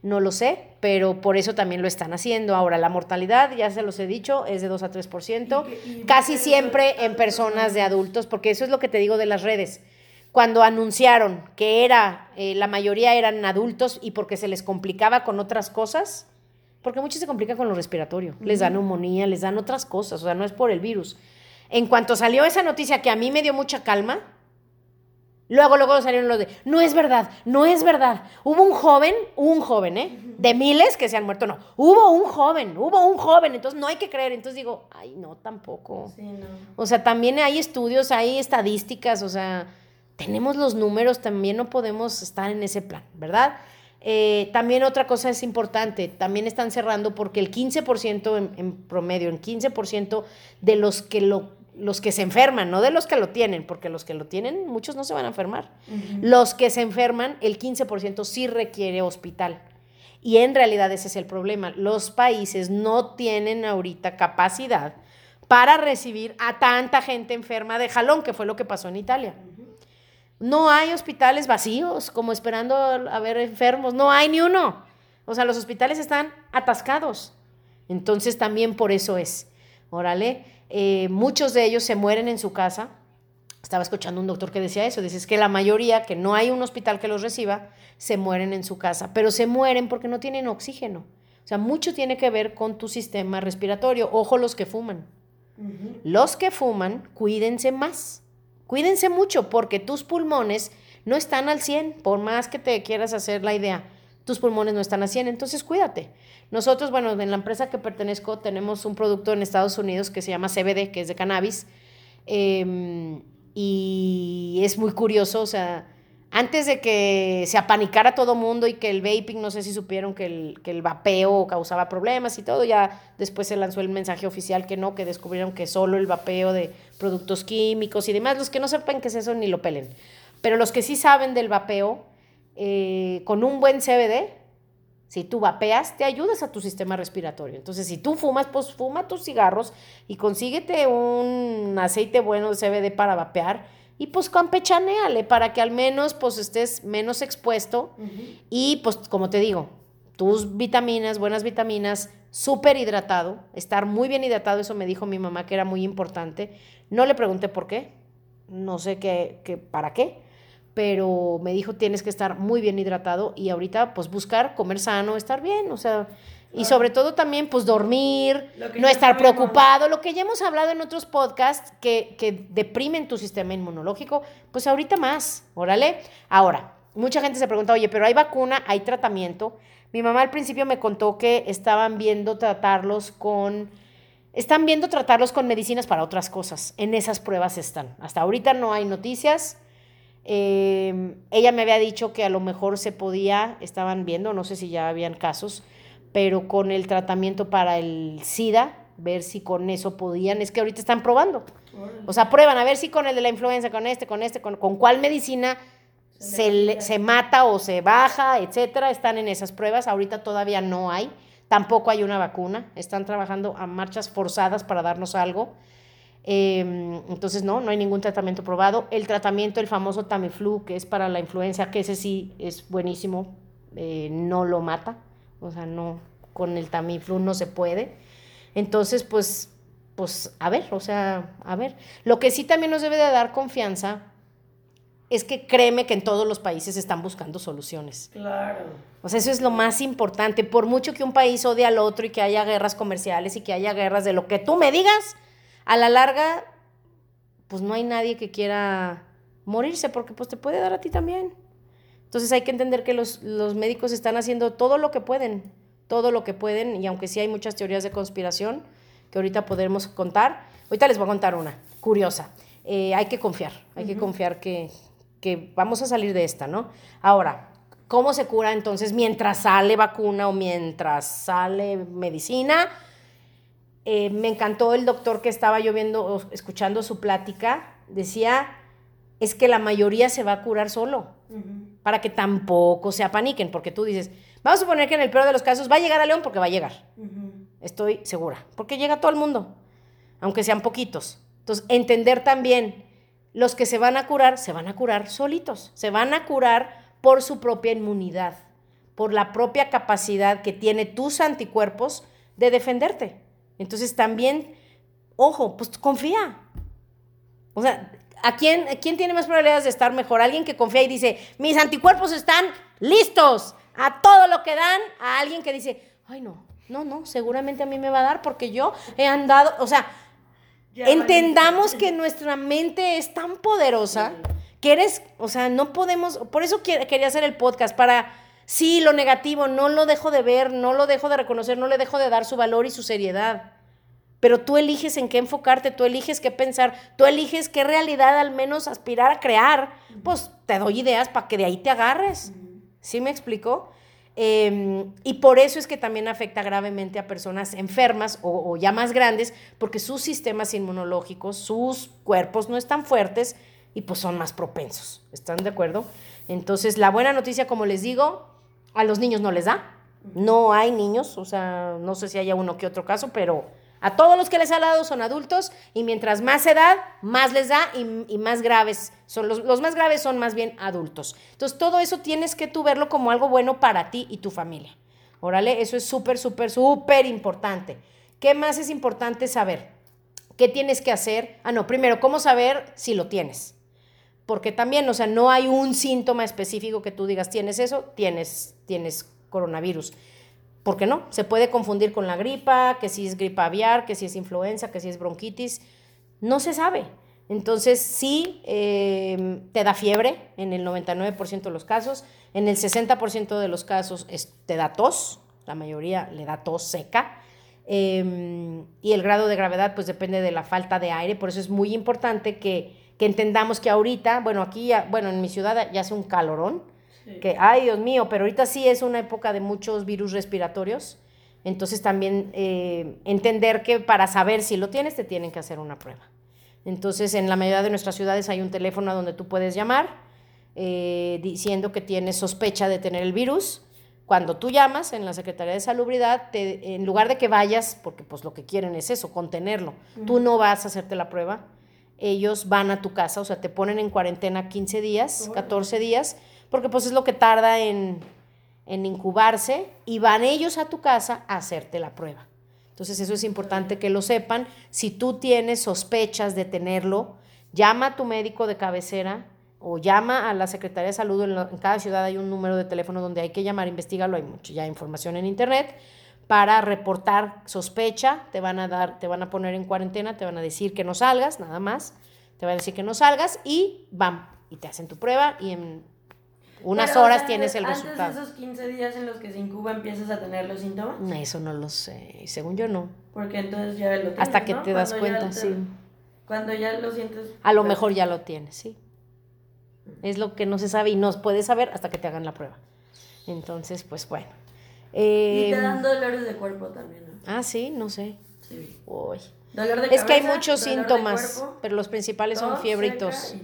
no lo sé, pero por eso también lo están haciendo. Ahora, la mortalidad, ya se los he dicho, es de 2 a 3%, casi siempre en personas de adultos, porque eso es lo que te digo de las redes. Cuando anunciaron que era, eh, la mayoría eran adultos y porque se les complicaba con otras cosas, porque muchos se complican con lo respiratorio, les dan neumonía, les dan otras cosas, o sea, no es por el virus. En cuanto salió esa noticia que a mí me dio mucha calma, luego, luego salieron los de, no es verdad, no es verdad. Hubo un joven, un joven, ¿eh? De miles que se han muerto, no. Hubo un joven, hubo un joven, entonces no hay que creer. Entonces digo, ay, no, tampoco. Sí, no. O sea, también hay estudios, hay estadísticas, o sea, tenemos los números, también no podemos estar en ese plan, ¿verdad? Eh, también otra cosa es importante, también están cerrando porque el 15% en, en, promedio, el 15% de los que lo los que se enferman, no de los que lo tienen, porque los que lo tienen, muchos no se van a enfermar. Los que se enferman, el 15% sí requiere hospital. Y en realidad ese es el problema. Los países no tienen ahorita capacidad para recibir a tanta gente enferma de jalón, que fue lo que pasó en Italia. No hay hospitales vacíos, como esperando a ver enfermos. No hay ni uno. O sea, los hospitales están atascados. Entonces también por eso es. Órale, eh, muchos de ellos se mueren en su casa. Estaba escuchando un doctor que decía eso. Dice que la mayoría, que no hay un hospital que los reciba, se mueren en su casa. Pero se mueren porque no tienen oxígeno. O sea, mucho tiene que ver con tu sistema respiratorio. Ojo los que fuman. Los que fuman, cuídense más Cuídense mucho porque tus pulmones no están al 100, por más que te quieras hacer la idea, tus pulmones no están al 100, entonces cuídate. Nosotros, bueno, en la empresa que pertenezco tenemos un producto en Estados Unidos que se llama CBD, que es de cannabis, em, y es muy curioso, o sea, antes de que se apanicara todo mundo y que el vaping, no sé si supieron que el, que el vapeo causaba problemas y todo, ya después se lanzó el mensaje oficial que no, que descubrieron que solo el vapeo de productos químicos y demás, los que no sepan qué es eso ni lo pelen. Pero los que sí saben del vapeo, eh, con un buen CBD, si tú vapeas, te ayudas a tu sistema respiratorio. Entonces, si tú fumas, pues fuma tus cigarros y consíguete un aceite bueno de CBD para vapear y pues campechaneale para que al menos pues estés menos expuesto y pues como te digo, tus vitaminas, buenas vitaminas, súper hidratado, estar muy bien hidratado, eso me dijo mi mamá que era muy importante. No le pregunté por qué, no sé qué, qué para qué, pero me dijo tienes que estar muy bien hidratado y ahorita pues buscar comer sano, estar bien, o sea, y sobre todo también, pues dormir, no estar preocupado, lo que ya hemos hablado en otros podcasts que, que deprimen tu sistema inmunológico, pues ahorita más, órale. Ahora, mucha gente se pregunta, oye, pero hay vacuna, hay tratamiento. Mi mamá al principio me contó que estaban viendo tratarlos con, están viendo tratarlos con medicinas para otras cosas. En esas pruebas están. Hasta ahorita no hay noticias. Eh, ella me había dicho que a lo mejor se podía, estaban viendo, no sé si ya habían casos, pero con el tratamiento para el SIDA, ver si con eso podían, es que ahorita están probando. O sea, prueban a ver si con el de la influenza, con este, con este, con, con cuál medicina se, se, mata o se baja, etcétera. Están en esas pruebas. Ahorita todavía no hay. Tampoco hay una vacuna. Están trabajando a marchas forzadas para darnos algo. Em, entonces, no, no hay ningún tratamiento probado. El tratamiento, el famoso Tamiflu, que es para la influenza, que ese sí es buenísimo, eh, no lo mata o sea, no, con el Tamiflu no se puede. Entonces, pues, pues, a ver, o sea, a ver. Lo que sí también nos debe de dar confianza es que créeme que en todos los países están buscando soluciones. Claro. O sea, eso es lo más importante. Por mucho que un país odie al otro y que haya guerras comerciales y que haya guerras de lo que tú me digas, a la larga, pues no hay nadie que quiera morirse porque pues te puede dar a ti también. Entonces hay que entender que los, médicos están haciendo todo lo que pueden, todo lo que pueden, y aunque sí hay muchas teorías de conspiración que ahorita podremos contar, ahorita les voy a contar una, curiosa. Eh, hay que confiar, hay que confiar que, vamos a salir de esta, ¿no? Ahora, ¿cómo se cura entonces mientras sale vacuna o mientras sale medicina? Eh, me encantó el doctor que estaba yo viendo, escuchando su plática, decía, es que la mayoría se va a curar solo para que tampoco se apaniquen, porque tú dices, vamos a suponer que en el peor de los casos va a llegar a León porque va a llegar. estoy segura, porque llega a todo el mundo, aunque sean poquitos. Entonces, entender también, los que se van a curar, se van a curar solitos, se van a curar por su propia inmunidad, por la propia capacidad que tiene tus anticuerpos de defenderte. Entonces, también, ojo, pues confía. O sea, ¿a quién, quién tiene más probabilidades de estar mejor? Alguien que confía y dice, mis anticuerpos están listos a todo lo que dan, a alguien que dice, ay no, no, no, seguramente a mí me va a dar porque yo he andado, o sea, entendamos que nuestra mente es tan poderosa que eres, o sea, no podemos, por eso quería hacer el podcast, para, sí, lo negativo, no lo dejo de ver, no lo dejo de reconocer, no le dejo de dar su valor y su seriedad. Pero tú eliges en qué enfocarte, tú eliges qué pensar, tú eliges qué realidad al menos aspirar a crear. Pues te doy ideas para que de ahí te agarres. ¿Sí me explico? Em, y por eso es que también afecta gravemente a personas enfermas o, ya más grandes, porque sus sistemas inmunológicos, sus cuerpos no están fuertes y pues son más propensos. ¿Están de acuerdo? Entonces, la buena noticia, como les digo, a los niños no les da. No hay niños, o sea, no sé si haya uno que otro caso, pero a todos los que les ha dado son adultos y mientras más edad, más les da y, más graves. Son los, más graves son más bien adultos. Entonces todo eso tienes que tú verlo como algo bueno para ti y tu familia. Órale, eso es súper, súper, súper importante. ¿Qué más es importante saber? ¿Qué tienes que hacer? Ah, no, primero, ¿cómo saber si lo tienes? Porque también, o sea, no hay un síntoma específico que tú digas, tienes eso, tienes, tienes coronavirus. ¿Por qué no? Se puede confundir con la gripa, que si es gripa aviar, que si es influenza, que si es bronquitis. No se sabe. Entonces, sí, em, te da fiebre en el 99% de los casos. En el 60% de los casos te da tos. La mayoría le da tos seca. Em, y el grado de gravedad, pues depende de la falta de aire. Por eso es muy importante que, que entendamos que ahorita, bueno, aquí, bueno, en mi ciudad ya hace un calorón que, ay Dios mío, pero ahorita sí es una época de muchos virus respiratorios. Entonces también eh, entender que para saber si lo tienes te tienen que hacer una prueba. Entonces en la mayoría de nuestras ciudades hay un teléfono donde tú puedes llamar eh, diciendo que tienes sospecha de tener el virus. Cuando tú llamas en la Secretaría de Salubridad, en lugar de que vayas, porque pues lo que quieren es eso, contenerlo, tú no vas a hacerte la prueba, ellos van a tu casa, o sea, te ponen en cuarentena 15 días, 14 días, porque pues es lo que tarda en, incubarse y van ellos a tu casa a hacerte la prueba. Entonces eso es importante que lo sepan. Si tú tienes sospechas de tenerlo, llama a tu médico de cabecera o llama a la Secretaría de Salud. En, cada ciudad hay un número de teléfono donde hay que llamar, investigalo, hay mucha ya información en internet para reportar sospecha, te van a dar, te van a poner en cuarentena, te van a decir que no salgas, nada más, te van a decir que no salgas y van y te hacen tu prueba y en unas horas tienes el resultado. ¿Antes de esos 15 días en los que se incuba empiezas a tener los síntomas? Eso no lo sé, según yo no. Porque entonces ya lo tienes, Hasta que te das cuenta, sí. Cuando ya lo sientes... A lo mejor ya lo tienes, sí. Es lo que no se sabe y no puedes saber hasta que te hagan la prueba. Entonces, pues bueno. Y te em, dan dolores de cuerpo también, ¿no? Ah, sí, no sé. Sí. Uy. Dolor de es que hay muchos síntomas, pero los principales son fiebre y tos.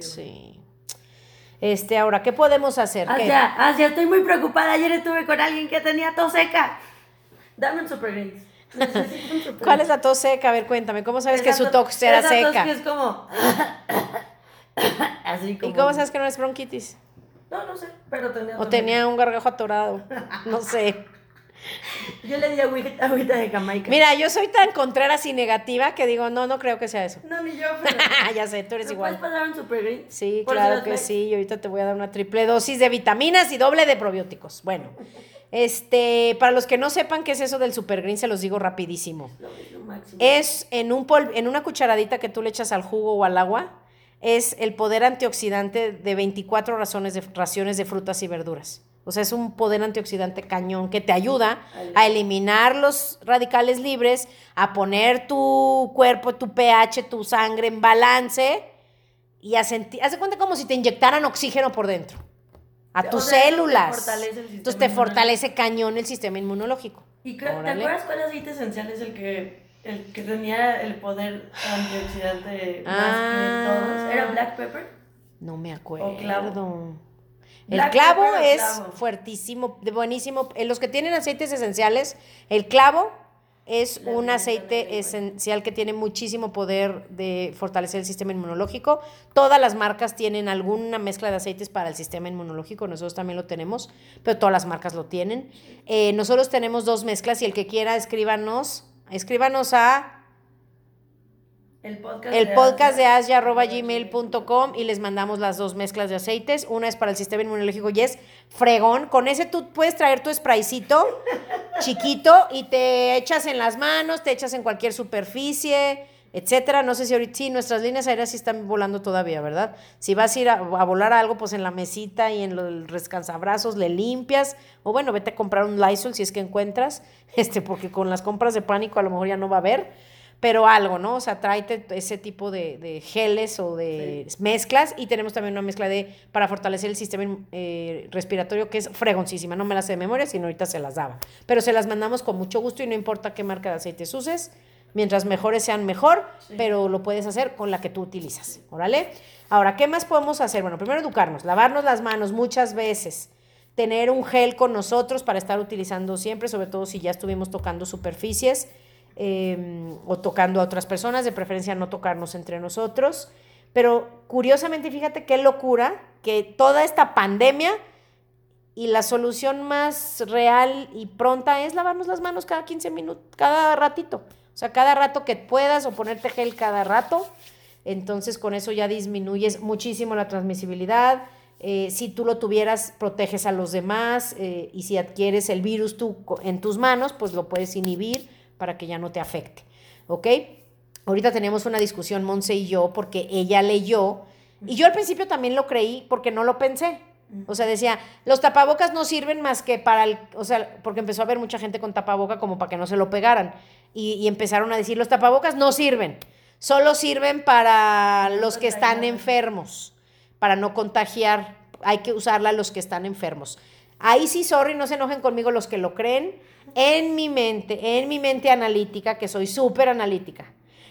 Sí. Este, ahora, ¿qué podemos hacer? Asia, Asia, estoy muy preocupada. Ayer estuve con alguien que tenía tos seca. Dame un super greens. ¿Cuál es la tos seca? A ver, cuéntame, ¿cómo sabes que su tos era seca? Tos es como... Así como... ¿Y cómo sabes que no es bronquitis? No, no sé, pero tenía... O tenía un gargajo atorado, no sé. Yo le di agüita, de Jamaica. Mira, yo soy tan contreras y negativa que digo, no, no creo que sea eso. No, ni yo, pero... ya sé, tú eres igual. ¿Puedes pasar un super green? Sí, claro que sí. Y ahorita te voy a dar una triple dosis de vitaminas y doble de probióticos. Bueno, este, para los que no sepan qué es eso del super green, se los digo rapidísimo. Es en, un en una cucharadita que tú le echas al jugo o al agua, es el poder antioxidante de 24 razones de, raciones de frutas y verduras. O sea, es un poder antioxidante cañón que te ayuda a eliminar los radicales libres, a poner tu cuerpo, tu pH, tu sangre en balance y a sentir, haz de cuenta como si te inyectaran oxígeno por dentro a tus células. Entonces te fortalece cañón el sistema inmunológico. ¿Y ¿te acuerdas cuál aceite esencial es el que, el que tenía el poder antioxidante más que ah. todos? ¿Era black pepper? No me acuerdo. El clavo es fuertísimo, buenísimo. En los que tienen aceites esenciales, el clavo, es un aceite esencial que tiene muchísimo poder de fortalecer el sistema inmunológico. Todas las marcas tienen alguna mezcla de aceites para el sistema inmunológico, nosotros también lo tenemos, pero todas las marcas lo tienen. Eh, nosotros tenemos dos mezclas y el que quiera, escríbanos, escríbanos a el podcast, el podcast de asya.gmail.com y les mandamos las dos mezclas de aceites. Una es para el sistema inmunológico y es fregón. Con ese tú puedes traer tu spraycito chiquito y te echas en las manos, te echas en cualquier superficie, etcétera. No sé si ahorita sí, nuestras líneas aéreas sí están volando todavía, ¿verdad? Si vas a ir a, a volar algo, pues en la mesita y en el descansabrazos le limpias. O bueno, vete a comprar un Lysol si es que encuentras, este, porque con las compras de pánico a lo mejor ya no va a haber pero algo, ¿no? O sea, tráete ese tipo de, geles o de mezclas y tenemos también una mezcla de para fortalecer el sistema eh, respiratorio que es fregoncísima, no me la sé de memoria, sino ahorita se las daba, pero se las mandamos con mucho gusto y no importa qué marca de aceites uses, mientras mejores sean mejor, pero lo puedes hacer con la que tú utilizas, ¿órale? Ahora, ¿qué más podemos hacer? Bueno, primero educarnos, lavarnos las manos muchas veces, tener un gel con nosotros para estar utilizando siempre, sobre todo si ya estuvimos tocando superficies, Em, o tocando a otras personas, de preferencia no tocarnos entre nosotros. Pero curiosamente, fíjate qué locura que toda esta pandemia y la solución más real y pronta es lavarnos las manos cada 15 minutos, cada ratito. O sea, cada rato que puedas o ponerte gel cada rato. Entonces con eso ya disminuyes muchísimo la transmisibilidad. Eh, si tú lo tuvieras, proteges a los demás eh, y si adquieres el virus tú en tus manos, pues lo puedes inhibir para que ya no te afecte. ¿Ok? Ahorita tenemos una discusión, Monse y yo, porque ella leyó, y yo al principio también lo creí porque no lo pensé. O sea, decía, los tapabocas no sirven más que para el, o sea, porque empezó a haber mucha gente con tapaboca como para que no se lo pegaran. Y, y empezaron a decir, los tapabocas no sirven, solo sirven para los que están enfermos, para no contagiar, hay que usarla los que están enfermos. Ahí sí, sorry, no se enojen conmigo los que lo creen en mi mente, en mi mente analítica, que soy súper analítica,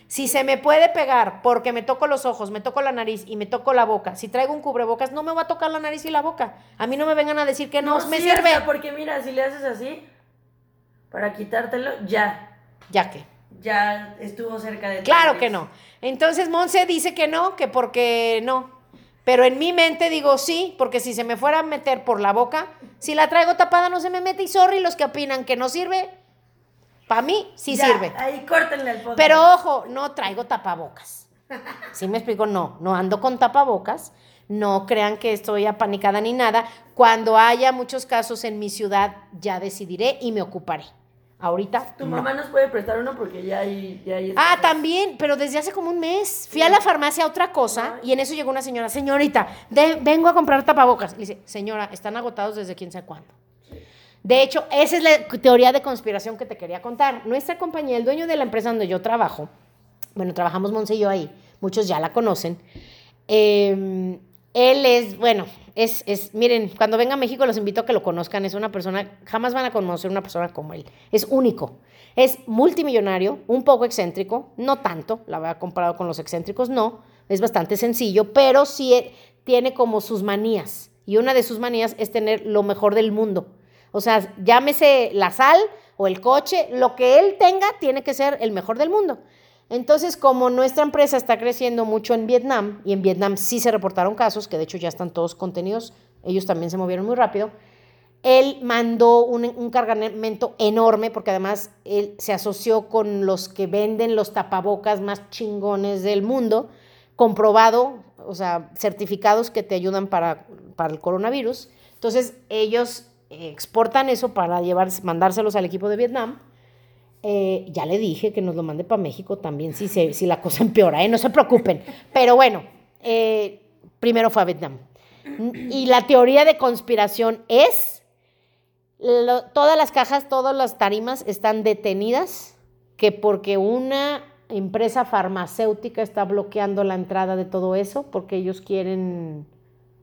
si se me puede pegar porque me toco los ojos, me toco la nariz y me toco la boca, si traigo un cubrebocas, no me va a tocar la nariz y la boca. A mí no me vengan a decir que no, me sirve. porque mira, si le haces así, para quitártelo, ya. ¿Ya qué? Ya estuvo cerca de. Claro que no. Entonces Monse dice que no, que porque no. Pero en mi mente digo sí, porque si se me fuera a meter por la boca, si la traigo tapada no se me mete y sorry los que opinan que no sirve, para mí sí sirve. Ahí córtenle el podcast. Pero ojo, no traigo tapabocas. ¿Sí me explico? No, no ando con tapabocas. No crean que estoy apanicada ni nada. Cuando haya muchos casos en mi ciudad, ya decidiré y me ocuparé. Ahorita. Tu mamá nos puede prestar uno porque ya hay. Ya ah, también, pero desde hace como un mes. Fui a la farmacia a otra cosa y en eso llegó una señora, señorita, vengo a comprar tapabocas. Y dice, señora, están agotados desde quién sabe cuándo. De hecho, esa es la teoría de conspiración que te quería contar. Nuestra compañía, el dueño de la empresa donde yo trabajo, bueno, trabajamos Monse y yo ahí, muchos ya la conocen. Eh, él es, bueno, es, es, miren, cuando venga a México los invito a que lo conozcan. Es una persona, jamás van a conocer una persona como él. Es único. Es multimillonario, un poco excéntrico, no tanto, la había comparado con los excéntricos, no. Es bastante sencillo, pero sí e, tiene como sus manías. Y una de sus manías es tener lo mejor del mundo. O sea, llámese la sal o el coche, lo que él tenga tiene que ser el mejor del mundo. Entonces, como nuestra empresa está creciendo mucho en Vietnam, y en Vietnam sí se reportaron casos, que de hecho ya están todos contenidos, ellos también se movieron muy rápido, él mandó un, cargamento enorme, porque además él se asoció con los que venden los tapabocas más chingones del mundo, comprobado, o sea, certificados que te ayudan para, para el coronavirus. Entonces, ellos exportan eso para llevar, mandárselos al equipo de Vietnam eh, ya le dije que nos lo mande para México también si, si la cosa empeora, ¿eh? no se preocupen. Pero bueno, eh, primero fue a Vietnam. Y la teoría de conspiración es, todas las cajas, todas las tarimas están detenidas, que porque una empresa farmacéutica está bloqueando la entrada de todo eso, porque ellos quieren,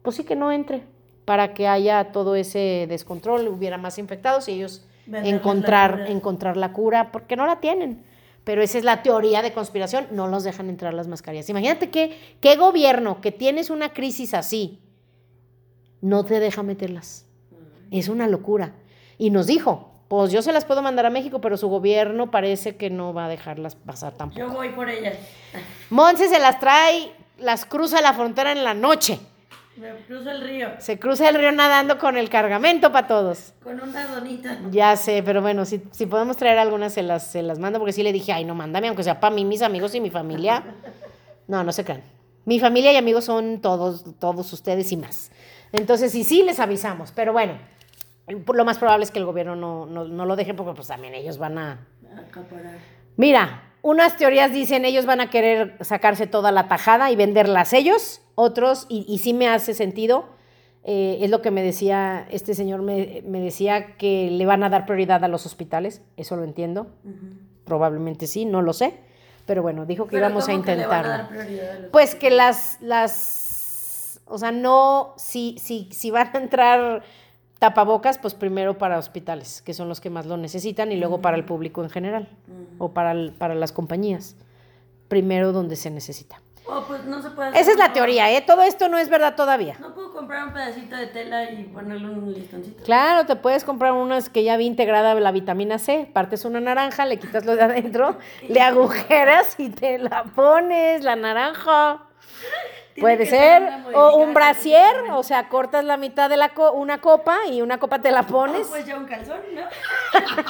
pues sí que no entre, para que haya todo ese descontrol, hubiera más infectados y ellos encontrar, la encontrar la cura, porque no la tienen. Pero esa es la teoría de conspiración, no los dejan entrar las mascarillas. Imagínate que, qué gobierno que tienes una crisis así, no te deja meterlas. Es una locura. Y nos dijo, Pues yo se las puedo mandar a México, pero su gobierno parece que no va a dejarlas pasar tampoco. Yo voy por ellas. Monse se las trae, las cruza la frontera en la noche. Me cruzo el río Se cruza el río nadando con el cargamento para todos. con una donita. Ya sé, pero bueno, si, si podemos traer algunas, se las, se las mando, porque sí le dije, ay, no, mándame, aunque sea para mí, mis amigos y mi familia. No, no se crean. Mi familia y amigos son todos, todos ustedes y más. Entonces, sí, sí, les avisamos. Pero bueno, lo más probable es que el gobierno no, no, no lo deje, porque pues también ellos van a... Acaparar. Mira, unas teorías dicen ellos van a querer sacarse toda la tajada y venderlas ellos, otros, y, y sí me hace sentido, eh, es lo que me decía, este señor me, me decía que le van a dar prioridad a los hospitales, eso lo entiendo, probablemente sí, no lo sé, pero bueno, dijo que Pero íbamos a ¿cómo que le van a intentarlo. Pues que las, las, o sea, no, si, si, si van a entrar tapabocas, pues primero para hospitales, que son los que más lo necesitan, y luego para el público en general, o para, el- para las compañías. Primero donde se necesita. Oh, pues no se puede hacer Esa es la teoría, ¿eh? Todo esto no es verdad todavía. No puedo comprar un pedacito de tela y ponerle un listoncito. Claro, te puedes comprar unas que ya vi integrada la vitamina C, partes una naranja, le quitas lo de adentro, le agujeras y te la pones, la naranja. Puede ser, o un brasier, o sea, cortas la mitad de la co- una copa y una copa te la Ah, pones. pues ya un calzón, ¿no?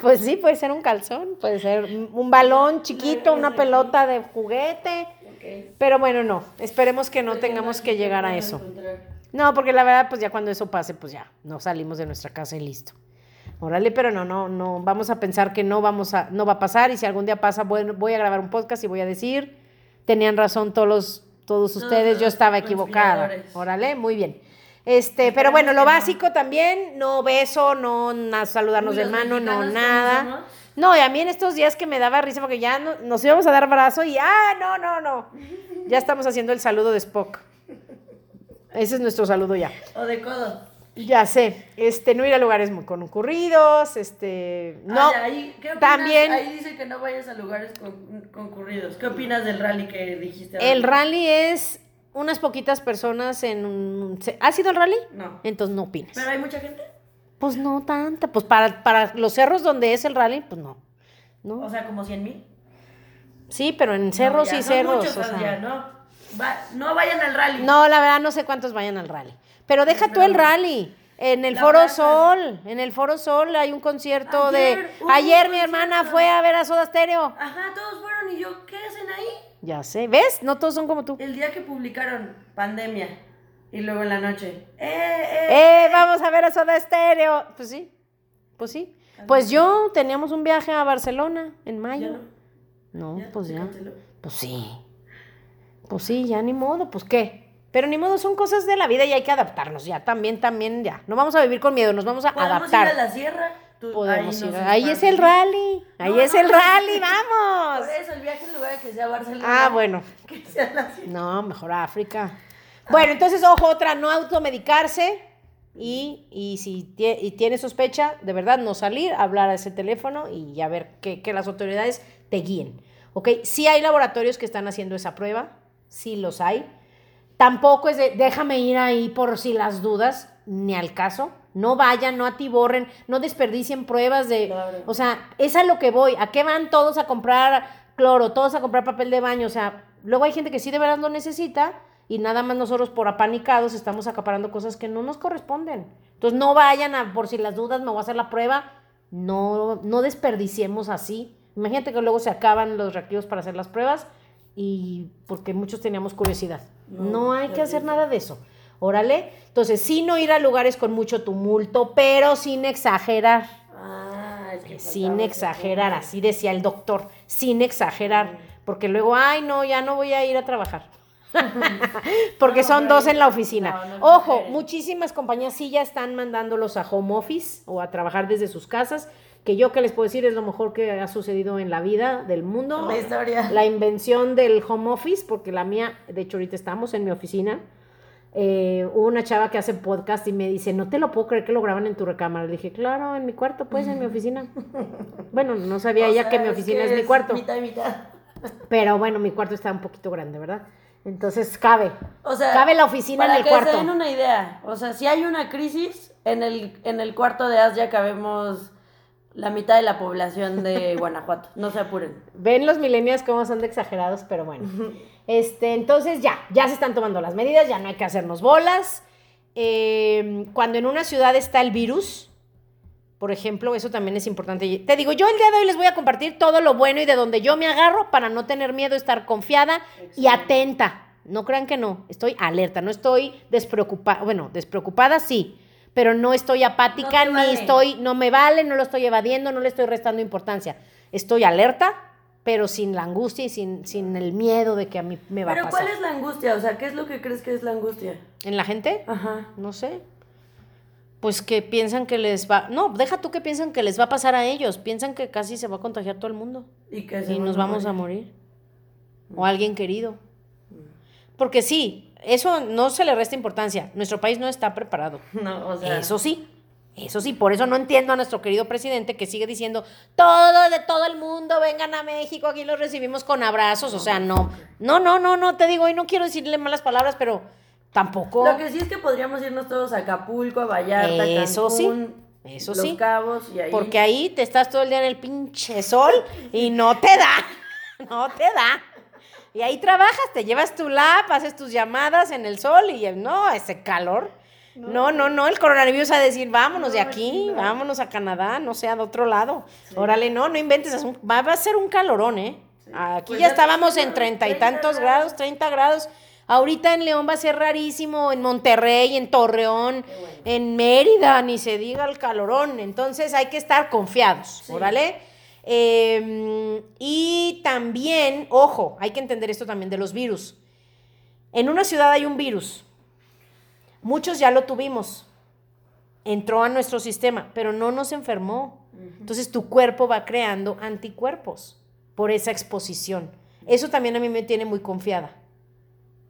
Pues sí, puede ser un calzón, puede ser un balón chiquito, una pelota de juguete. Pero bueno, no, esperemos que no tengamos que llegar a eso. No, porque la verdad, pues ya cuando eso pase, pues ya, no salimos de nuestra casa y listo. Órale, pero no, no, no, vamos a pensar que no vamos a, no va a pasar y si algún día pasa, bueno, voy a grabar un podcast y voy a decir, tenían razón todos los, todos ustedes, yo estaba equivocada. Órale, muy bien. Este, pero bueno, lo no. básico también, no beso, no saludarnos Uy, de mano, no nada. No, y a mí en estos días que me daba risa porque ya no- nos íbamos a dar brazo y ah, no, no, no. Ya estamos haciendo el saludo de Spock. Ese es nuestro saludo ya. O de codo. Ya sé, este, no ir a lugares muy concurridos, este, no, Ah, ahí, ¿qué opinas? también Ahí dice que no vayas a lugares con- concurridos. ¿Qué opinas del rally que dijiste? el ahorita? rally es unas poquitas personas en un... se- ¿Ha sido el rally? No. Entonces no opinas. Pero hay mucha gente. Pues no tanta, pues para, para los cerros donde es el rally, pues no. ¿no? O sea, como 100 mil. Sí, pero en cerros no, ya, y cerros. muchos, o sea. ya, no. Va- no vayan al rally. No, la verdad no sé cuántos vayan al rally. Pero deja tú el rally. En el Foro. Sol, en el Foro Sol hay un concierto Ayer de... Ayer mi hermana fue a ver a Soda Stereo. Ajá, todos fueron y yo, ¿qué hacen ahí? Ya sé, ¿ves? No todos son como tú. El día que publicaron pandemia y luego en la noche, ¡eh, eh! ¡Eh, vamos a ver a Soda Stereo! Pues sí, pues sí. Pues yo teníamos un viaje a Barcelona en mayo. no, No, ya, pues ya. Pues sí. Pues sí, ya ni modo, pues qué. Pero ni modo, son cosas de la vida y hay que adaptarnos. Ya, también, también, ya. No vamos a vivir con miedo, nos vamos a ¿Podemos adaptar. ir a la sierra? Tú- Podemos ahí ir. nos Ahí es el rally. Ahí No, es no, el no, rally, vamos. Por eso, el viaje en lugar de que sea Barcelona. Ah, bueno. Que sea la sierra. No, mejor África. Bueno, entonces, ojo, otra, no automedicarse. Y, y si tie- y tiene sospecha, de verdad, no salir, hablar a ese teléfono y ya ver que, que las autoridades te guíen. ¿Ok? Sí hay laboratorios que están haciendo esa prueba, sí los hay. Tampoco es de, déjame ir ahí por si las dudas, ni al caso. No vayan, no atiborren, no desperdicien pruebas de... Claro. O sea, es a lo que voy. ¿A qué van todos a comprar cloro, todos a comprar papel de baño? O sea, luego hay gente que sí de verdad lo necesita y nada más nosotros por apanicados estamos acaparando cosas que no nos corresponden. Entonces no vayan a, por si las dudas, me voy a hacer la prueba. No, no desperdiciemos así. Imagínate que luego se acaban los reactivos para hacer las pruebas y porque muchos teníamos curiosidad. No, No, hay que hacer nada de eso. Órale. Entonces, sí no ir a lugares con mucho tumulto, pero sin exagerar. Ah, Sin exagerar, así decía el doctor, sin exagerar, porque luego, ay, no, ya no voy a ir a trabajar. porque No, son dos en la oficina. no, no Ojo, muchísimas compañías sí ya están mandándolos a home office o a trabajar desde sus casas, que yo que les puedo decir es lo mejor que ha sucedido en la vida del mundo. La historia. La invención del home office, porque la mía, de hecho ahorita estamos en mi oficina, eh, hubo una chava que hace podcast y me dice, no te lo puedo creer que lo graban en tu recámara. Le dije, claro, en mi cuarto, pues, en mi oficina. bueno, no sabía O ella sea, que mi oficina es, mi es cuarto, Mitad y mitad. pero bueno, mi cuarto está un poquito grande, ¿verdad? Entonces cabe. O sea, Cabe la oficina en para el que cuarto. se den una idea, o sea, si hay una crisis, en el, en el cuarto de As ya cabemos la mitad de la población de Guanajuato. No se apuren. Ven los millennials cómo son de exagerados, pero bueno. Este, entonces ya, ya se están tomando las medidas, ya no hay que hacernos bolas. Eh, cuando en una ciudad está el virus, por ejemplo, eso también es importante. Te digo, yo el día de hoy les voy a compartir todo lo bueno y de donde yo me agarro para no tener miedo, estar confiada y atenta. No crean que no, estoy alerta, no estoy despreocupada, bueno, despreocupada sí, pero no estoy apática, ni estoy, no me vale, no lo estoy evadiendo, no le estoy restando importancia. Estoy alerta, pero sin la angustia y sin, sin el miedo de que a mí me va a pasar. Pero ¿cuál es la angustia? O sea, ¿qué es lo que crees que es la angustia? ¿En la gente? Ajá. No sé. Pues que piensan que les va... No, deja tú que piensan que les va a pasar a ellos. Piensan que casi se va a contagiar todo el mundo. Y que y nos vamos a morir. O alguien querido. Porque sí, eso no se le resta importancia. Nuestro país no está preparado. No, o sea... Eso sí. Eso sí, por eso no entiendo a nuestro querido presidente que sigue diciendo, todo de todo el mundo, vengan a México, aquí los recibimos con abrazos. O sea, no, no, no, no, no, te digo, y no quiero decirle malas palabras, pero tampoco. Lo que sí es que podríamos irnos todos a Acapulco, a Vallarta, Eso sí. Eso Los sí. Cabos y ahí. Porque ahí te estás todo el día en el pinche sol y no te da. No te da. Y ahí trabajas, te llevas tu lap, haces tus llamadas en el sol y no, ese calor. No, no, no, el coronavirus a decir, vámonos de aquí, vámonos a Canadá, no sea de otro lado. Órale, no, no inventes, va, va a ser un calorón, ¿eh? Aquí Pues ya ya estábamos en treinta y 30 tantos grados. grados, 30 grados. Ahorita en León va a ser rarísimo, en Monterrey, en Torreón, en Mérida, ni se diga el calorón. Entonces hay que estar confiados, órale. Eh, y también, ojo, hay que entender esto también de los virus. En una ciudad hay un virus. Muchos ya lo tuvimos. Entró a nuestro sistema, pero no nos enfermó. Entonces tu cuerpo va creando anticuerpos por esa exposición. Eso también a mí me tiene muy confiada.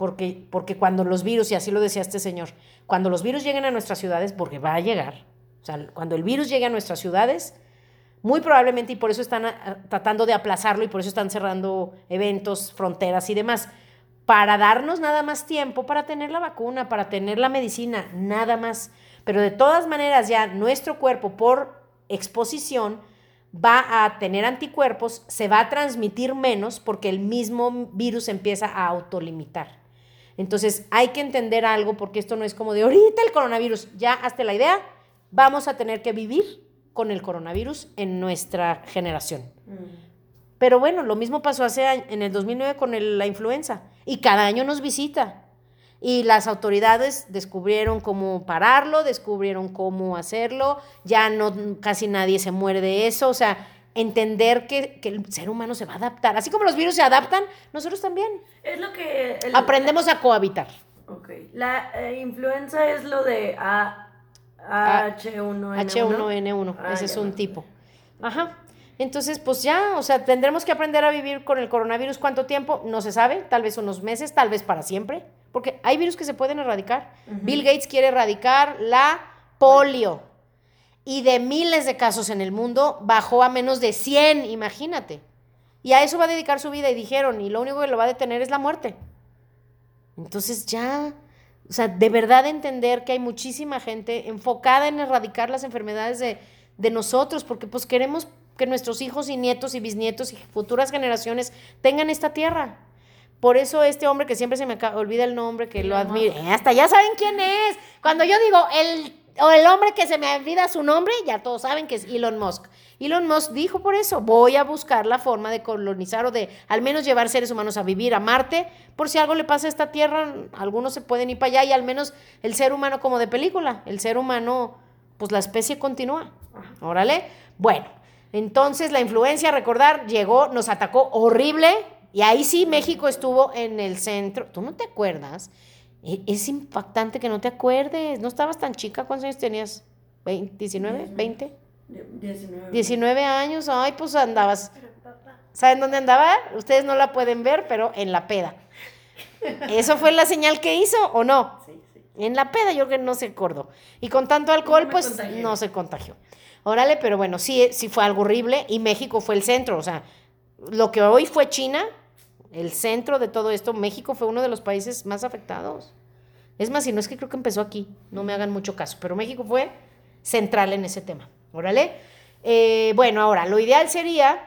Porque, porque cuando los virus, y así lo decía este señor, cuando los virus lleguen a nuestras ciudades, porque va a llegar, o sea, cuando el virus llegue a nuestras ciudades, muy probablemente, y por eso están ah, tratando de aplazarlo y por eso están cerrando eventos, fronteras y demás, para darnos nada más tiempo para tener la vacuna, para tener la medicina, nada más. Pero de todas maneras ya nuestro cuerpo por exposición va a tener anticuerpos, se va a transmitir menos porque el mismo virus empieza a autolimitar. Entonces hay que entender algo porque esto no es como de ahorita el coronavirus, ya hasta la idea, vamos a tener que vivir con el coronavirus en nuestra generación. Pero bueno, lo mismo pasó hace año- en el 2009 con el- la influenza. Y cada año nos visita. Y las autoridades descubrieron cómo pararlo, descubrieron cómo hacerlo, ya no casi nadie se muere de eso, o sea, entender que, que el ser humano se va a adaptar. Así como los virus se adaptan, nosotros también. Es lo que. el- Aprendemos a cohabitar. Ok. La eh, influenza es lo de A, H1N1. H1N1, Ah, ese es un tipo. Ajá. Entonces, pues ya, o sea, tendremos que aprender a vivir con el coronavirus. ¿Cuánto tiempo? No se sabe, tal vez unos meses, tal vez para siempre, porque hay virus que se pueden erradicar. Bill Gates quiere erradicar la polio. Y de miles de casos en el mundo, bajó a menos de 100, imagínate. Y a eso va a dedicar su vida y dijeron, y lo único que lo va a detener es la muerte. Entonces ya, o sea, de verdad entender que hay muchísima gente enfocada en erradicar las enfermedades de, de nosotros, porque pues queremos que nuestros hijos y nietos y bisnietos y futuras generaciones tengan esta tierra. Por eso este hombre que siempre se me olvida el nombre, que lo admiro, eh, hasta ya saben quién es. Cuando yo digo el, o el hombre que se me olvida su nombre, ya todos saben que es Elon Musk. Elon Musk dijo por eso, voy a buscar la forma de colonizar o de al menos llevar seres humanos a vivir a Marte, por si algo le pasa a esta Tierra, algunos se pueden ir para allá y al menos el ser humano como de película, el ser humano, pues la especie continúa. Órale. Bueno, entonces la influencia, recordar, llegó, nos atacó horrible y ahí sí México estuvo en el centro. ¿Tú no te acuerdas? E- Es impactante que no te acuerdes. No estabas tan chica. ¿Cuántos años tenías? ¿20, ¿19? ¿20? 19. 19 años. Ay, pues andabas. ¿Saben dónde andaba? Ustedes no la pueden ver, pero en la peda. ¿Eso fue la señal que hizo o no? Sí, sí. En la peda yo creo que no se acordó. Y con tanto alcohol, No pues contagié. no se contagió. Órale, pero bueno, sí, sí fue algo horrible y México fue el centro. O sea, lo que hoy fue China, el centro de todo esto, México fue uno de los países más afectados. Es más, si no es que creo que empezó aquí, no me hagan mucho caso, pero México fue central en ese tema. Órale. Eh, bueno, ahora, lo ideal sería,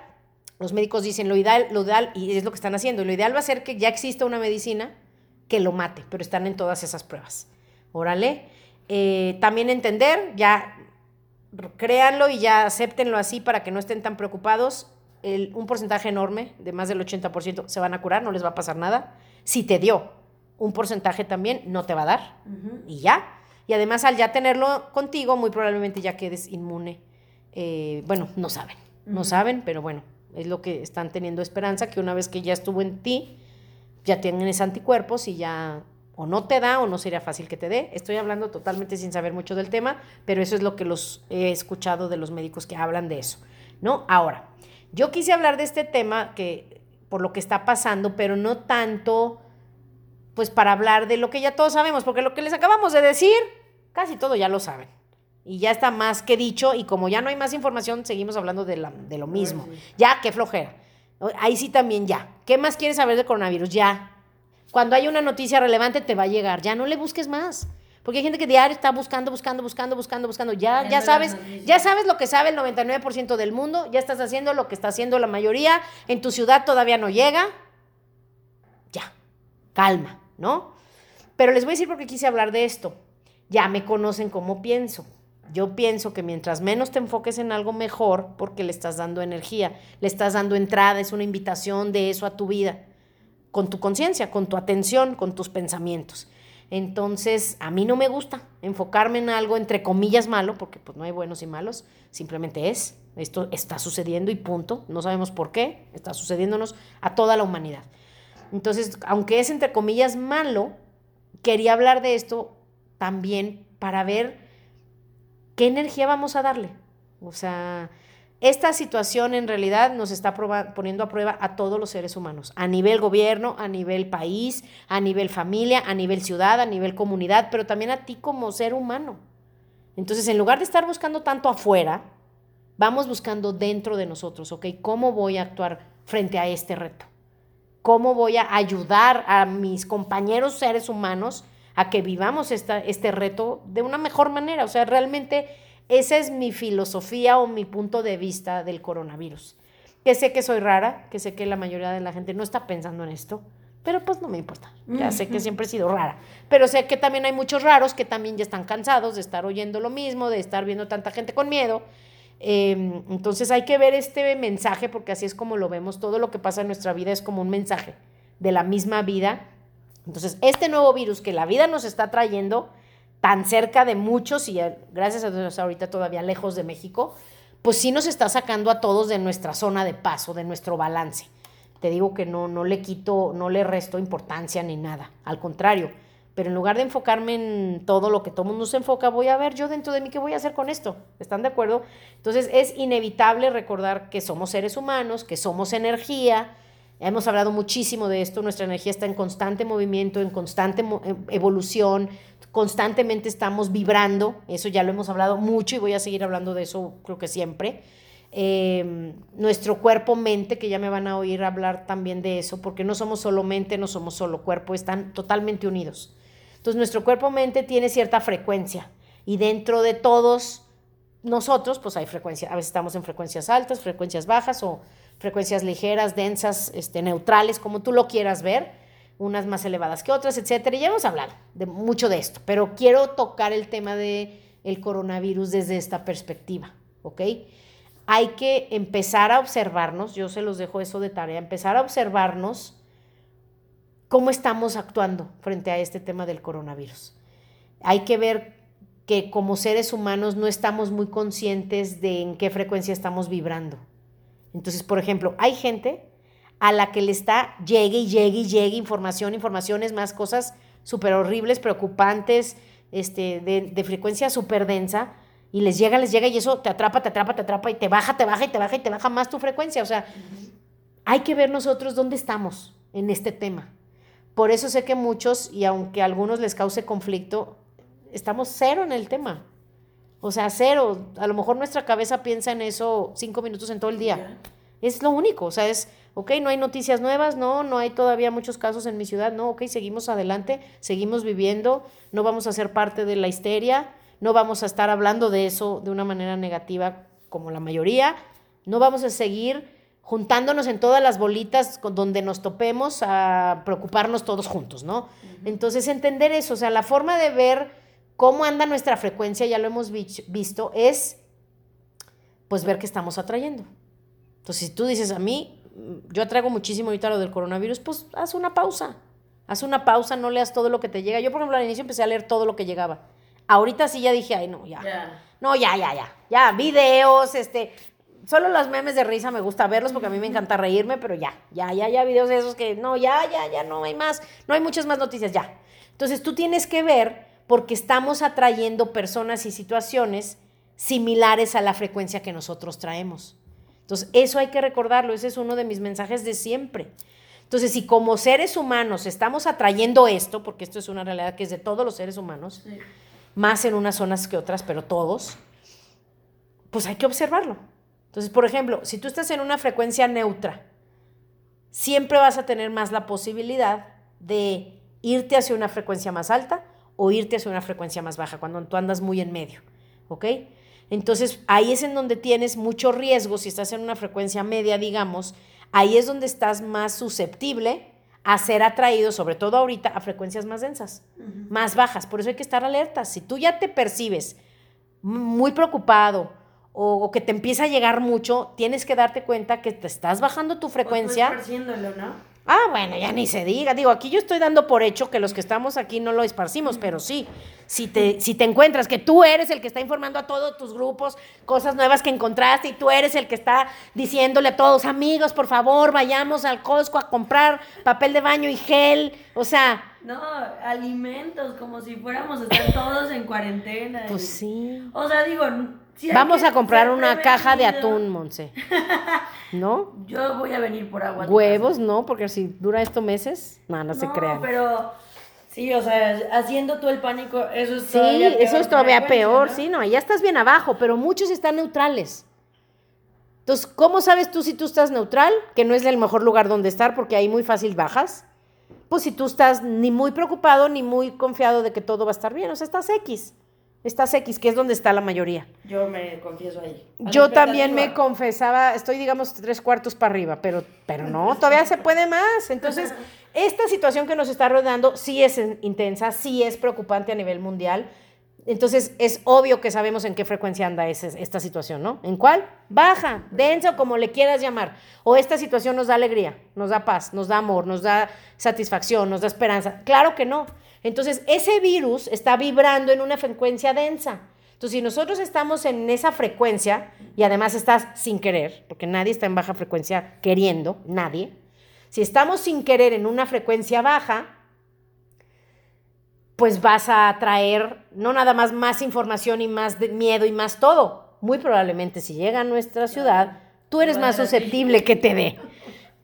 los médicos dicen, lo ideal, lo ideal, y es lo que están haciendo, lo ideal va a ser que ya exista una medicina que lo mate, pero están en todas esas pruebas. Órale. Eh, también entender, ya créanlo y ya acéptenlo así para que no estén tan preocupados. Un porcentaje enorme, de más del 80%, se van a curar, no les va a pasar nada. Si te dio un porcentaje también, no te va a dar. Y ya. Y además, al ya tenerlo contigo, muy probablemente ya quedes inmune. Eh, bueno, no saben, no saben, pero bueno, es lo que están teniendo esperanza, que una vez que ya estuvo en ti, ya tienen esos anticuerpos y ya o no te da o no sería fácil que te dé. Estoy hablando totalmente sin saber mucho del tema, pero eso es lo que los he escuchado de los médicos que hablan de eso, ¿no? Ahora, yo quise hablar de este tema que por lo que está pasando, pero no tanto pues para hablar de lo que ya todos sabemos, porque lo que les acabamos de decir, casi todo ya lo saben. Y ya está más que dicho, y como ya no hay más información, seguimos hablando de, de lo mismo. Ya, qué flojera. Ahí sí también ya. ¿Qué más quieres saber de coronavirus? Ya, cuando hay una noticia relevante te va a llegar, ya no le busques más. Porque hay gente que diario está buscando, buscando, buscando, buscando, buscando. Ya, ya sabes, ya sabes lo que sabe el 99% del mundo, ya estás haciendo lo que está haciendo la mayoría, en tu ciudad todavía no llega. Ya, calma, ¿no? Pero les voy a decir por qué quise hablar de esto. Ya me conocen cómo pienso. Yo pienso que mientras menos te enfoques en algo mejor, porque le estás dando energía, le estás dando entrada, es una invitación de eso a tu vida con tu conciencia, con tu atención, con tus pensamientos. Entonces, a mí no me gusta enfocarme en algo entre comillas malo, porque pues no hay buenos y malos, simplemente es, esto está sucediendo y punto, no sabemos por qué, está sucediéndonos a toda la humanidad. Entonces, aunque es entre comillas malo, quería hablar de esto también para ver qué energía vamos a darle. O sea, esta situación en realidad nos está poniendo a prueba a todos los seres humanos, a nivel gobierno, a nivel país, a nivel familia, a nivel ciudad, a nivel comunidad, pero también a ti como ser humano. Entonces, en lugar de estar buscando tanto afuera, vamos buscando dentro de nosotros, ¿ok? ¿Cómo voy a actuar frente a este reto? ¿Cómo voy a ayudar a mis compañeros seres humanos a que vivamos esta, este reto de una mejor manera? O sea, realmente esa es mi filosofía o mi punto de vista del coronavirus. Que sé que soy rara, que sé que la mayoría de la gente no está pensando en esto, pero pues no me importa. Ya sé que siempre he sido rara. Pero sé que también hay muchos raros que también ya están cansados de estar oyendo lo mismo, de estar viendo tanta gente con miedo. Em, entonces hay que ver este mensaje porque así es como lo vemos. Todo lo que pasa en nuestra vida es como un mensaje de la misma vida. Entonces, este nuevo virus que la vida nos está trayendo tan cerca de muchos y gracias a Dios ahorita todavía lejos de México, pues sí nos está sacando a todos de nuestra zona de paso, de nuestro balance. Te digo que no, no le quito, no le resto importancia ni nada, al contrario. Pero en lugar de enfocarme en todo lo que todo mundo se enfoca, voy a ver yo dentro de mí qué voy a hacer con esto. ¿Están de acuerdo? Entonces es inevitable recordar que somos seres humanos, que somos energía. Hemos hablado muchísimo de esto, nuestra energía está en constante movimiento, en constante eh, evolución, constantemente estamos vibrando, eso ya lo hemos hablado mucho y voy a seguir hablando de eso creo que siempre. Em, nuestro cuerpo-mente, que ya me van a oír hablar también de eso, porque no somos solo mente, no somos solo cuerpo, están totalmente unidos. Entonces nuestro cuerpo-mente tiene cierta frecuencia y dentro de todos nosotros, pues hay frecuencia, a veces estamos en frecuencias altas, frecuencias bajas o frecuencias ligeras, densas, este, neutrales, como tú lo quieras ver unas más elevadas que otras, etcétera. Y ya hemos hablado de mucho de esto, pero quiero tocar el tema de el coronavirus desde esta perspectiva, ¿ok? Hay que empezar a observarnos, yo se los dejo eso de tarea, empezar a observarnos cómo estamos actuando frente a este tema del coronavirus. Hay que ver que como seres humanos no estamos muy conscientes de en qué frecuencia estamos vibrando. Entonces, por ejemplo, hay gente a la que le está, llegue y llegue y llegue información, informaciones, más cosas súper horribles, preocupantes, este, de, frecuencia súper densa, y les llega, les llega, y eso te atrapa, te atrapa, te atrapa, y te baja, te baja, y te baja, y te baja más tu frecuencia. O sea, hay que ver nosotros dónde estamos en este tema. Por eso sé que muchos, y aunque a algunos les cause conflicto, estamos cero en el tema. O sea, cero. A lo mejor nuestra cabeza piensa en eso cinco minutos en todo el día. Es lo único. O sea, es ok, no hay noticias nuevas, no, no hay todavía muchos casos en mi ciudad, no, ok, seguimos adelante, seguimos viviendo, no vamos a ser parte de la histeria, no vamos a estar hablando de eso de una manera negativa como la mayoría, no vamos a seguir juntándonos en todas las bolitas donde nos topemos a preocuparnos todos juntos, ¿no? Entonces, entender eso, o sea, la forma de ver cómo anda nuestra frecuencia, ya lo hemos visto, es pues ver qué estamos atrayendo. Entonces, si tú dices a mí, yo atraigo muchísimo ahorita lo del coronavirus, pues haz una pausa. Haz una pausa, no leas todo lo que te llega. Yo, por ejemplo, al inicio empecé a leer todo lo que llegaba. Ahorita sí ya dije, ay, no, ya. No, ya, ya, ya. Ya, videos, este, solo los memes de risa me gusta verlos porque a mí me encanta reírme, pero ya, ya, ya, ya, videos de esos que no, ya, ya, ya, no hay más, no hay muchas más noticias, ya. Entonces tú tienes que ver porque estamos atrayendo personas y situaciones similares a la frecuencia que nosotros traemos. Entonces, eso hay que recordarlo, ese es uno de mis mensajes de siempre. Entonces, si como seres humanos estamos atrayendo esto, porque esto es una realidad que es de todos los seres humanos, más en unas zonas que otras, pero todos, pues hay que observarlo. Entonces, por ejemplo, si tú estás en una frecuencia neutra, siempre vas a tener más la posibilidad de irte hacia una frecuencia más alta o irte hacia una frecuencia más baja, cuando tú andas muy en medio, ¿ok? Entonces, ahí es en donde tienes mucho riesgo, si estás en una frecuencia media, digamos, ahí es donde estás más susceptible a ser atraído, sobre todo ahorita, a frecuencias más densas, más bajas. Por eso hay que estar alertas. Si tú ya te percibes muy preocupado, o, que te empieza a llegar mucho, tienes que darte cuenta que te estás bajando tu frecuencia. ¿no? Ah, bueno, ya ni se diga. Digo, aquí yo estoy dando por hecho que los que estamos aquí no lo esparcimos, pero sí, si te, si te encuentras que tú eres el que está informando a todos tus grupos cosas nuevas que encontraste y tú eres el que está diciéndole a todos, amigos, por favor, vayamos al Costco a comprar papel de baño y gel, o sea... No, alimentos, como si fuéramos a estar todos en cuarentena. Pues sí. O sea, digo, Vamos a comprar una caja de atún, Monse. ¿No? Yo voy a venir por agua. Huevos, no, porque si dura esto meses, no, no, se crean. pero sí, o sea, haciendo tú el pánico, eso es sí, eso es todavía peor, sí, no, ya estás bien abajo, pero muchos están neutrales. Entonces, ¿cómo sabes tú si tú estás neutral? Que no es el mejor lugar donde estar porque ahí muy fácil bajas. Pues si tú estás ni muy preocupado ni muy confiado de que todo va a estar bien, o sea, estás X. Estás X, que es donde está la mayoría. Yo me confieso ahí. Yo también me confesaba, estoy digamos tres cuartos para arriba, pero, pero no, todavía se puede más. Entonces, esta situación que nos está rodeando sí es intensa, sí es preocupante a nivel mundial. Entonces, es obvio que sabemos en qué frecuencia anda esta situación, ¿no? ¿En cuál? Baja, densa o como le quieras llamar. O esta situación nos da alegría, nos da paz, nos da amor, nos da satisfacción, nos da esperanza. Claro que no. Entonces, ese virus está vibrando en una frecuencia densa. Entonces, si nosotros estamos en esa frecuencia y además estás sin querer, porque nadie está en baja frecuencia queriendo, nadie, si estamos sin querer en una frecuencia baja, pues vas a traer no nada más más información y más miedo y más todo. Muy probablemente si llega a nuestra ciudad, tú eres más susceptible que te dé.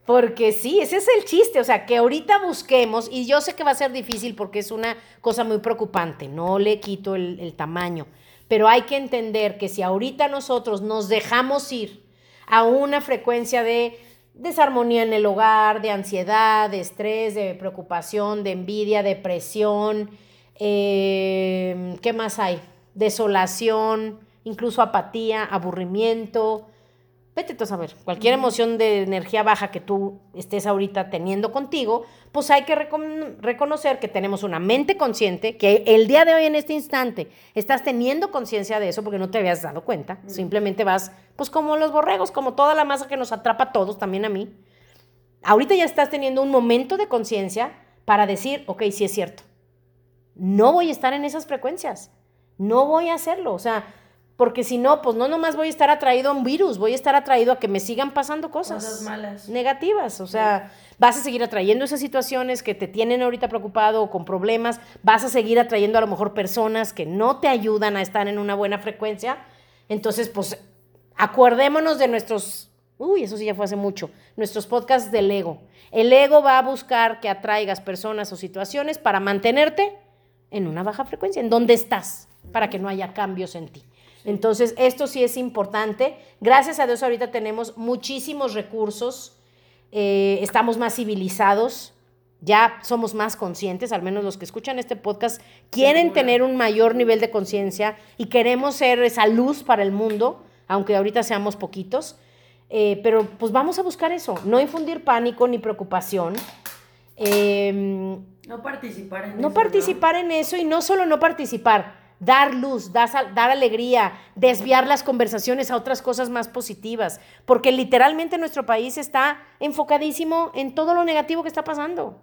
Porque sí, ese es el chiste, o sea, que ahorita busquemos, y yo sé que va a ser difícil porque es una cosa muy preocupante, no le quito el, tamaño, pero hay que entender que si ahorita nosotros nos dejamos ir a una frecuencia de desarmonía en el hogar, de ansiedad, de estrés, de preocupación, de envidia, depresión, eh, ¿qué más hay? Desolación, incluso apatía, aburrimiento, vete tú a saber, cualquier emoción de energía baja que tú estés ahorita teniendo contigo, pues hay que reconocer que tenemos una mente consciente, que el día de hoy en este instante estás teniendo conciencia de eso porque no te habías dado cuenta, simplemente vas, pues como los borregos, como toda la masa que nos atrapa a todos, también a mí. Ahorita ya estás teniendo un momento de conciencia para decir, ok, sí es cierto, no voy a estar en esas frecuencias, no voy a hacerlo, o sea, porque si no, pues no nomás voy a estar atraído a un virus, voy a estar atraído a que me sigan pasando cosas, malas. negativas. O sea, vas a seguir atrayendo esas situaciones que te tienen ahorita preocupado o con problemas, vas a seguir atrayendo a lo mejor personas que no te ayudan a estar en una buena frecuencia. Entonces, pues acuerdémonos de nuestros, uy, eso sí ya fue hace mucho, nuestros podcasts del ego. El ego va a buscar que atraigas personas o situaciones para mantenerte en una baja frecuencia, en donde estás, para que no haya cambios en ti. Entonces, esto sí es importante. Gracias a Dios ahorita tenemos muchísimos recursos, eh, estamos más civilizados, ya somos más conscientes, al menos los que escuchan este podcast quieren tener un mayor nivel de conciencia y queremos ser esa luz para el mundo. aunque ahorita seamos poquitos. Eh, pero pues vamos a buscar eso, no infundir pánico ni preocupación. Em, no participar en no eso. Participar en eso y no solo no participar, dar luz, dar, alegría, desviar las conversaciones a otras cosas más positivas, porque literalmente nuestro país está enfocadísimo en todo lo negativo que está pasando.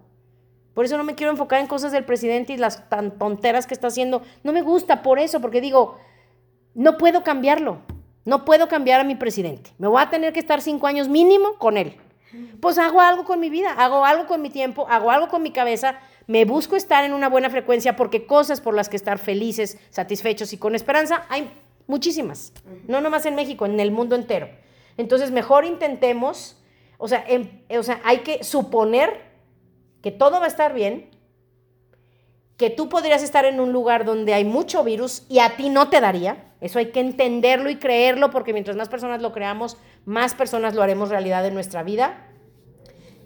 Por eso no me quiero enfocar en cosas del presidente y las tan tonteras que está haciendo. No me gusta por eso, porque digo, no puedo cambiarlo. No puedo cambiar a mi presidente. Me voy a tener que estar cinco años mínimo con él. Pues hago algo con mi vida, hago algo con mi tiempo, hago algo con mi cabeza, me busco estar en una buena frecuencia porque cosas por las que estar felices, satisfechos y con esperanza hay muchísimas. No nomás en México, en el mundo entero. Entonces, mejor intentemos, o sea, em, o sea, hay que suponer que todo va a estar bien, que tú podrías estar en un lugar donde hay mucho virus y a ti no te daría. Eso hay que entenderlo y creerlo porque mientras más personas lo creamos, más personas lo haremos realidad en nuestra vida.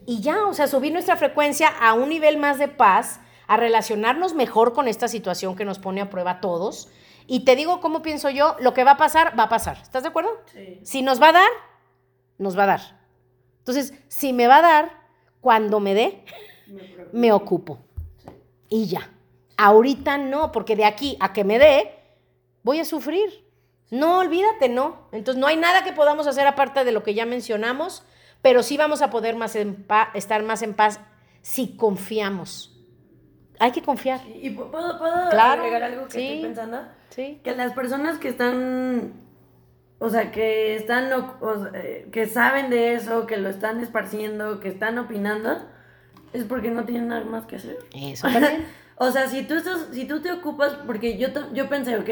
Y ya, o sea, subir nuestra frecuencia a un nivel más de paz, a relacionarnos mejor con esta situación que nos pone a prueba a todos. Y te digo cómo pienso yo, lo que va a pasar, va a pasar. ¿Estás de acuerdo? Sí. Si nos va a dar, nos va a dar. Entonces, si me va a dar, cuando me dé, me, me ocupo. Sí. Y ya. Ahorita no, porque de aquí a que me dé, voy a sufrir. No, olvídate, no. Entonces no hay nada que podamos hacer aparte de lo que ya mencionamos, pero sí vamos a poder más estar más en paz si confiamos. Hay que confiar. ¿Y puedo, puedo claro, agregar algo que estoy pensando? Sí. Que las personas que están, o sea, que están, o, eh, que saben de eso, que lo están esparciendo, que están opinando, es porque no tienen nada más que hacer. Eso también. o sea, si tú, estás, si tú te ocupas, porque yo, yo pensé, ok,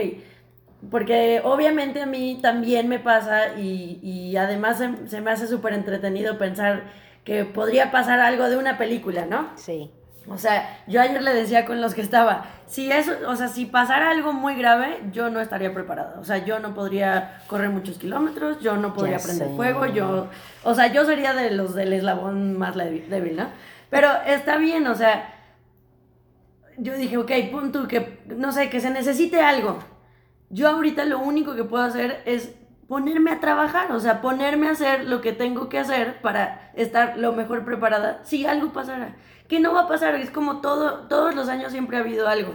porque obviamente a mí también me pasa y, y además se, se, me hace súper entretenido pensar que podría pasar algo de una película, ¿no? Sí. O sea, yo ayer le decía con los que estaba, si eso, o sea, si pasara algo muy grave, yo no estaría preparada. O sea, yo no podría correr muchos kilómetros, yo no podría ya prender sé. fuego, yo, o sea, yo sería de los del eslabón más débil, ¿no? Pero está bien, o sea, yo dije, ok, punto, que, no sé, que se necesite algo yo ahorita lo único que puedo hacer es ponerme a trabajar, o sea, ponerme a hacer lo que tengo que hacer para estar lo mejor preparada si algo pasara. Que no va a pasar, es como todo, todos los años siempre ha habido algo.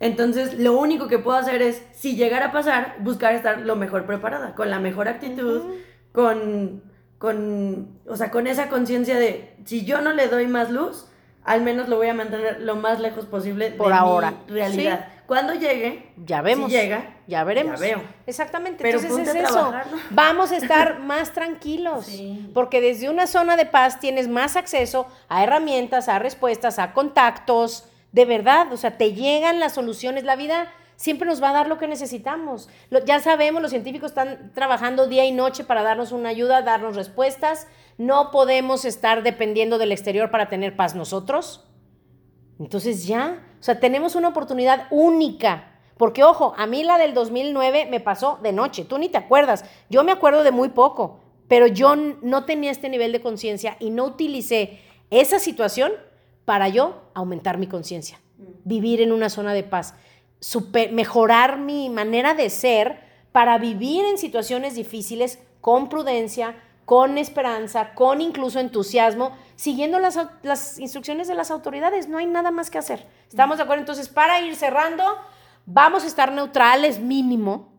Entonces, lo único que puedo hacer es, si llegara a pasar, buscar estar lo mejor preparada, con la mejor actitud, uh -huh. con, con, o sea, con esa conciencia de, si yo no le doy más luz, al menos lo voy a mantener lo más lejos posible Por de ahora. mi realidad. Sí. Cuando llegue, ya vemos. Si llega, ya veremos. Ya veo. Exactamente. Pero Entonces es eso. Trabajar, ¿no? Vamos a estar más tranquilos. Sí. Porque desde una zona de paz tienes más acceso a herramientas, a respuestas, a contactos. De verdad, o sea, te llegan las soluciones. La vida siempre nos va a dar lo que necesitamos. Lo, ya sabemos, los científicos están trabajando día y noche para darnos una ayuda, darnos respuestas. No podemos estar dependiendo del exterior para tener paz nosotros. Entonces ya, o sea, tenemos una oportunidad única. Porque ojo, a mí la del 2009 me pasó de noche, tú ni te acuerdas, yo me acuerdo de muy poco, pero yo no tenía este nivel de conciencia y no utilicé esa situación para yo aumentar mi conciencia, vivir en una zona de paz, super, mejorar mi manera de ser para vivir en situaciones difíciles con prudencia, con esperanza, con incluso entusiasmo, siguiendo las, las, instrucciones de las autoridades. No hay nada más que hacer. ¿Estamos de acuerdo? Entonces, para ir cerrando, vamos a estar neutrales mínimo,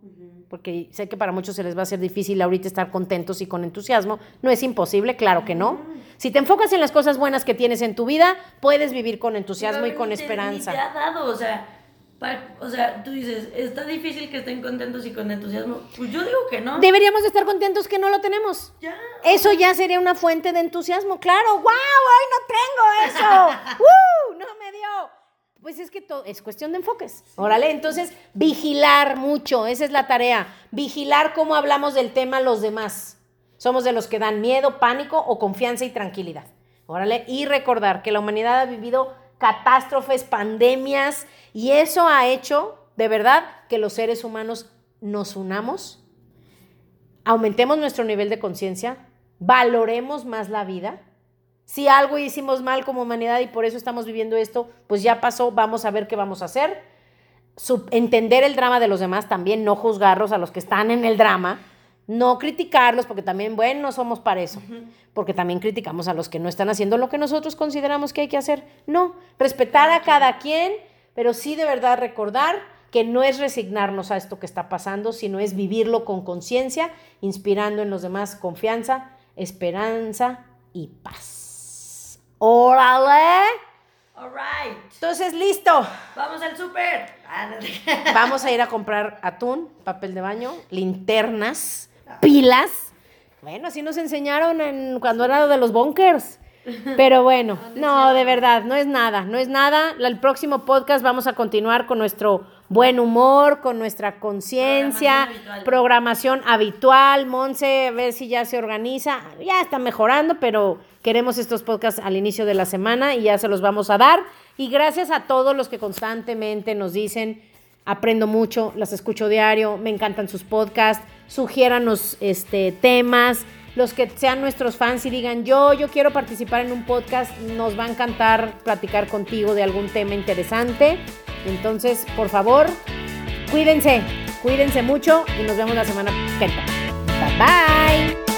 porque sé que para muchos se les va a hacer difícil ahorita estar contentos y con entusiasmo. No es imposible, claro que no. Si te enfocas en las cosas buenas que tienes en tu vida, puedes vivir con entusiasmo Pero y con te, esperanza. Te ha dado, o sea, o sea, tú dices, está difícil que estén contentos y con entusiasmo. Pues yo digo que no. Deberíamos de estar contentos que no lo tenemos. Ya. Eso ya sería una fuente de entusiasmo. Claro, wow, hoy no tengo eso. ¡Uh! No me dio. Pues es que todo es cuestión de enfoques. Órale, entonces vigilar mucho, esa es la tarea. Vigilar cómo hablamos del tema los demás. Somos de los que dan miedo, pánico o confianza y tranquilidad. Órale, y recordar que la humanidad ha vivido catástrofes, pandemias, y eso ha hecho, de verdad, que los seres humanos nos unamos, aumentemos nuestro nivel de conciencia, valoremos más la vida. Si algo hicimos mal como humanidad y por eso estamos viviendo esto, pues ya pasó, vamos a ver qué vamos a hacer. Sub entender el drama de los demás también, no juzgarlos a los que están en el drama, No criticarlos, porque también, bueno, no somos para eso. Porque también criticamos a los que no están haciendo lo que nosotros consideramos que hay que hacer. No, respetar a cada quien, pero sí de verdad recordar que no es resignarnos a esto que está pasando, sino es vivirlo con conciencia, inspirando en los demás confianza, esperanza y paz. ¡Órale! All right. Entonces, listo. Vamos al súper. Vamos a ir a comprar atún, papel de baño, linternas, pilas. Bueno, así nos enseñaron en, cuando era de los bunkers. Pero bueno, no, de verdad, no es nada, no es nada. El próximo podcast vamos a continuar con nuestro buen humor, con nuestra conciencia, Programación habitual. Monse, a ver si ya se organiza. Ya está mejorando, pero queremos estos podcasts al inicio de la semana y ya se los vamos a dar. Y gracias a todos los que constantemente nos dicen, aprendo mucho, las escucho diario, me encantan sus podcasts, sugiéranos este, temas. Los que sean nuestros fans y digan, yo, yo quiero participar en un podcast, nos va a encantar platicar contigo de algún tema interesante. Entonces, por favor, cuídense, cuídense mucho y nos vemos la semana que. Bye bye.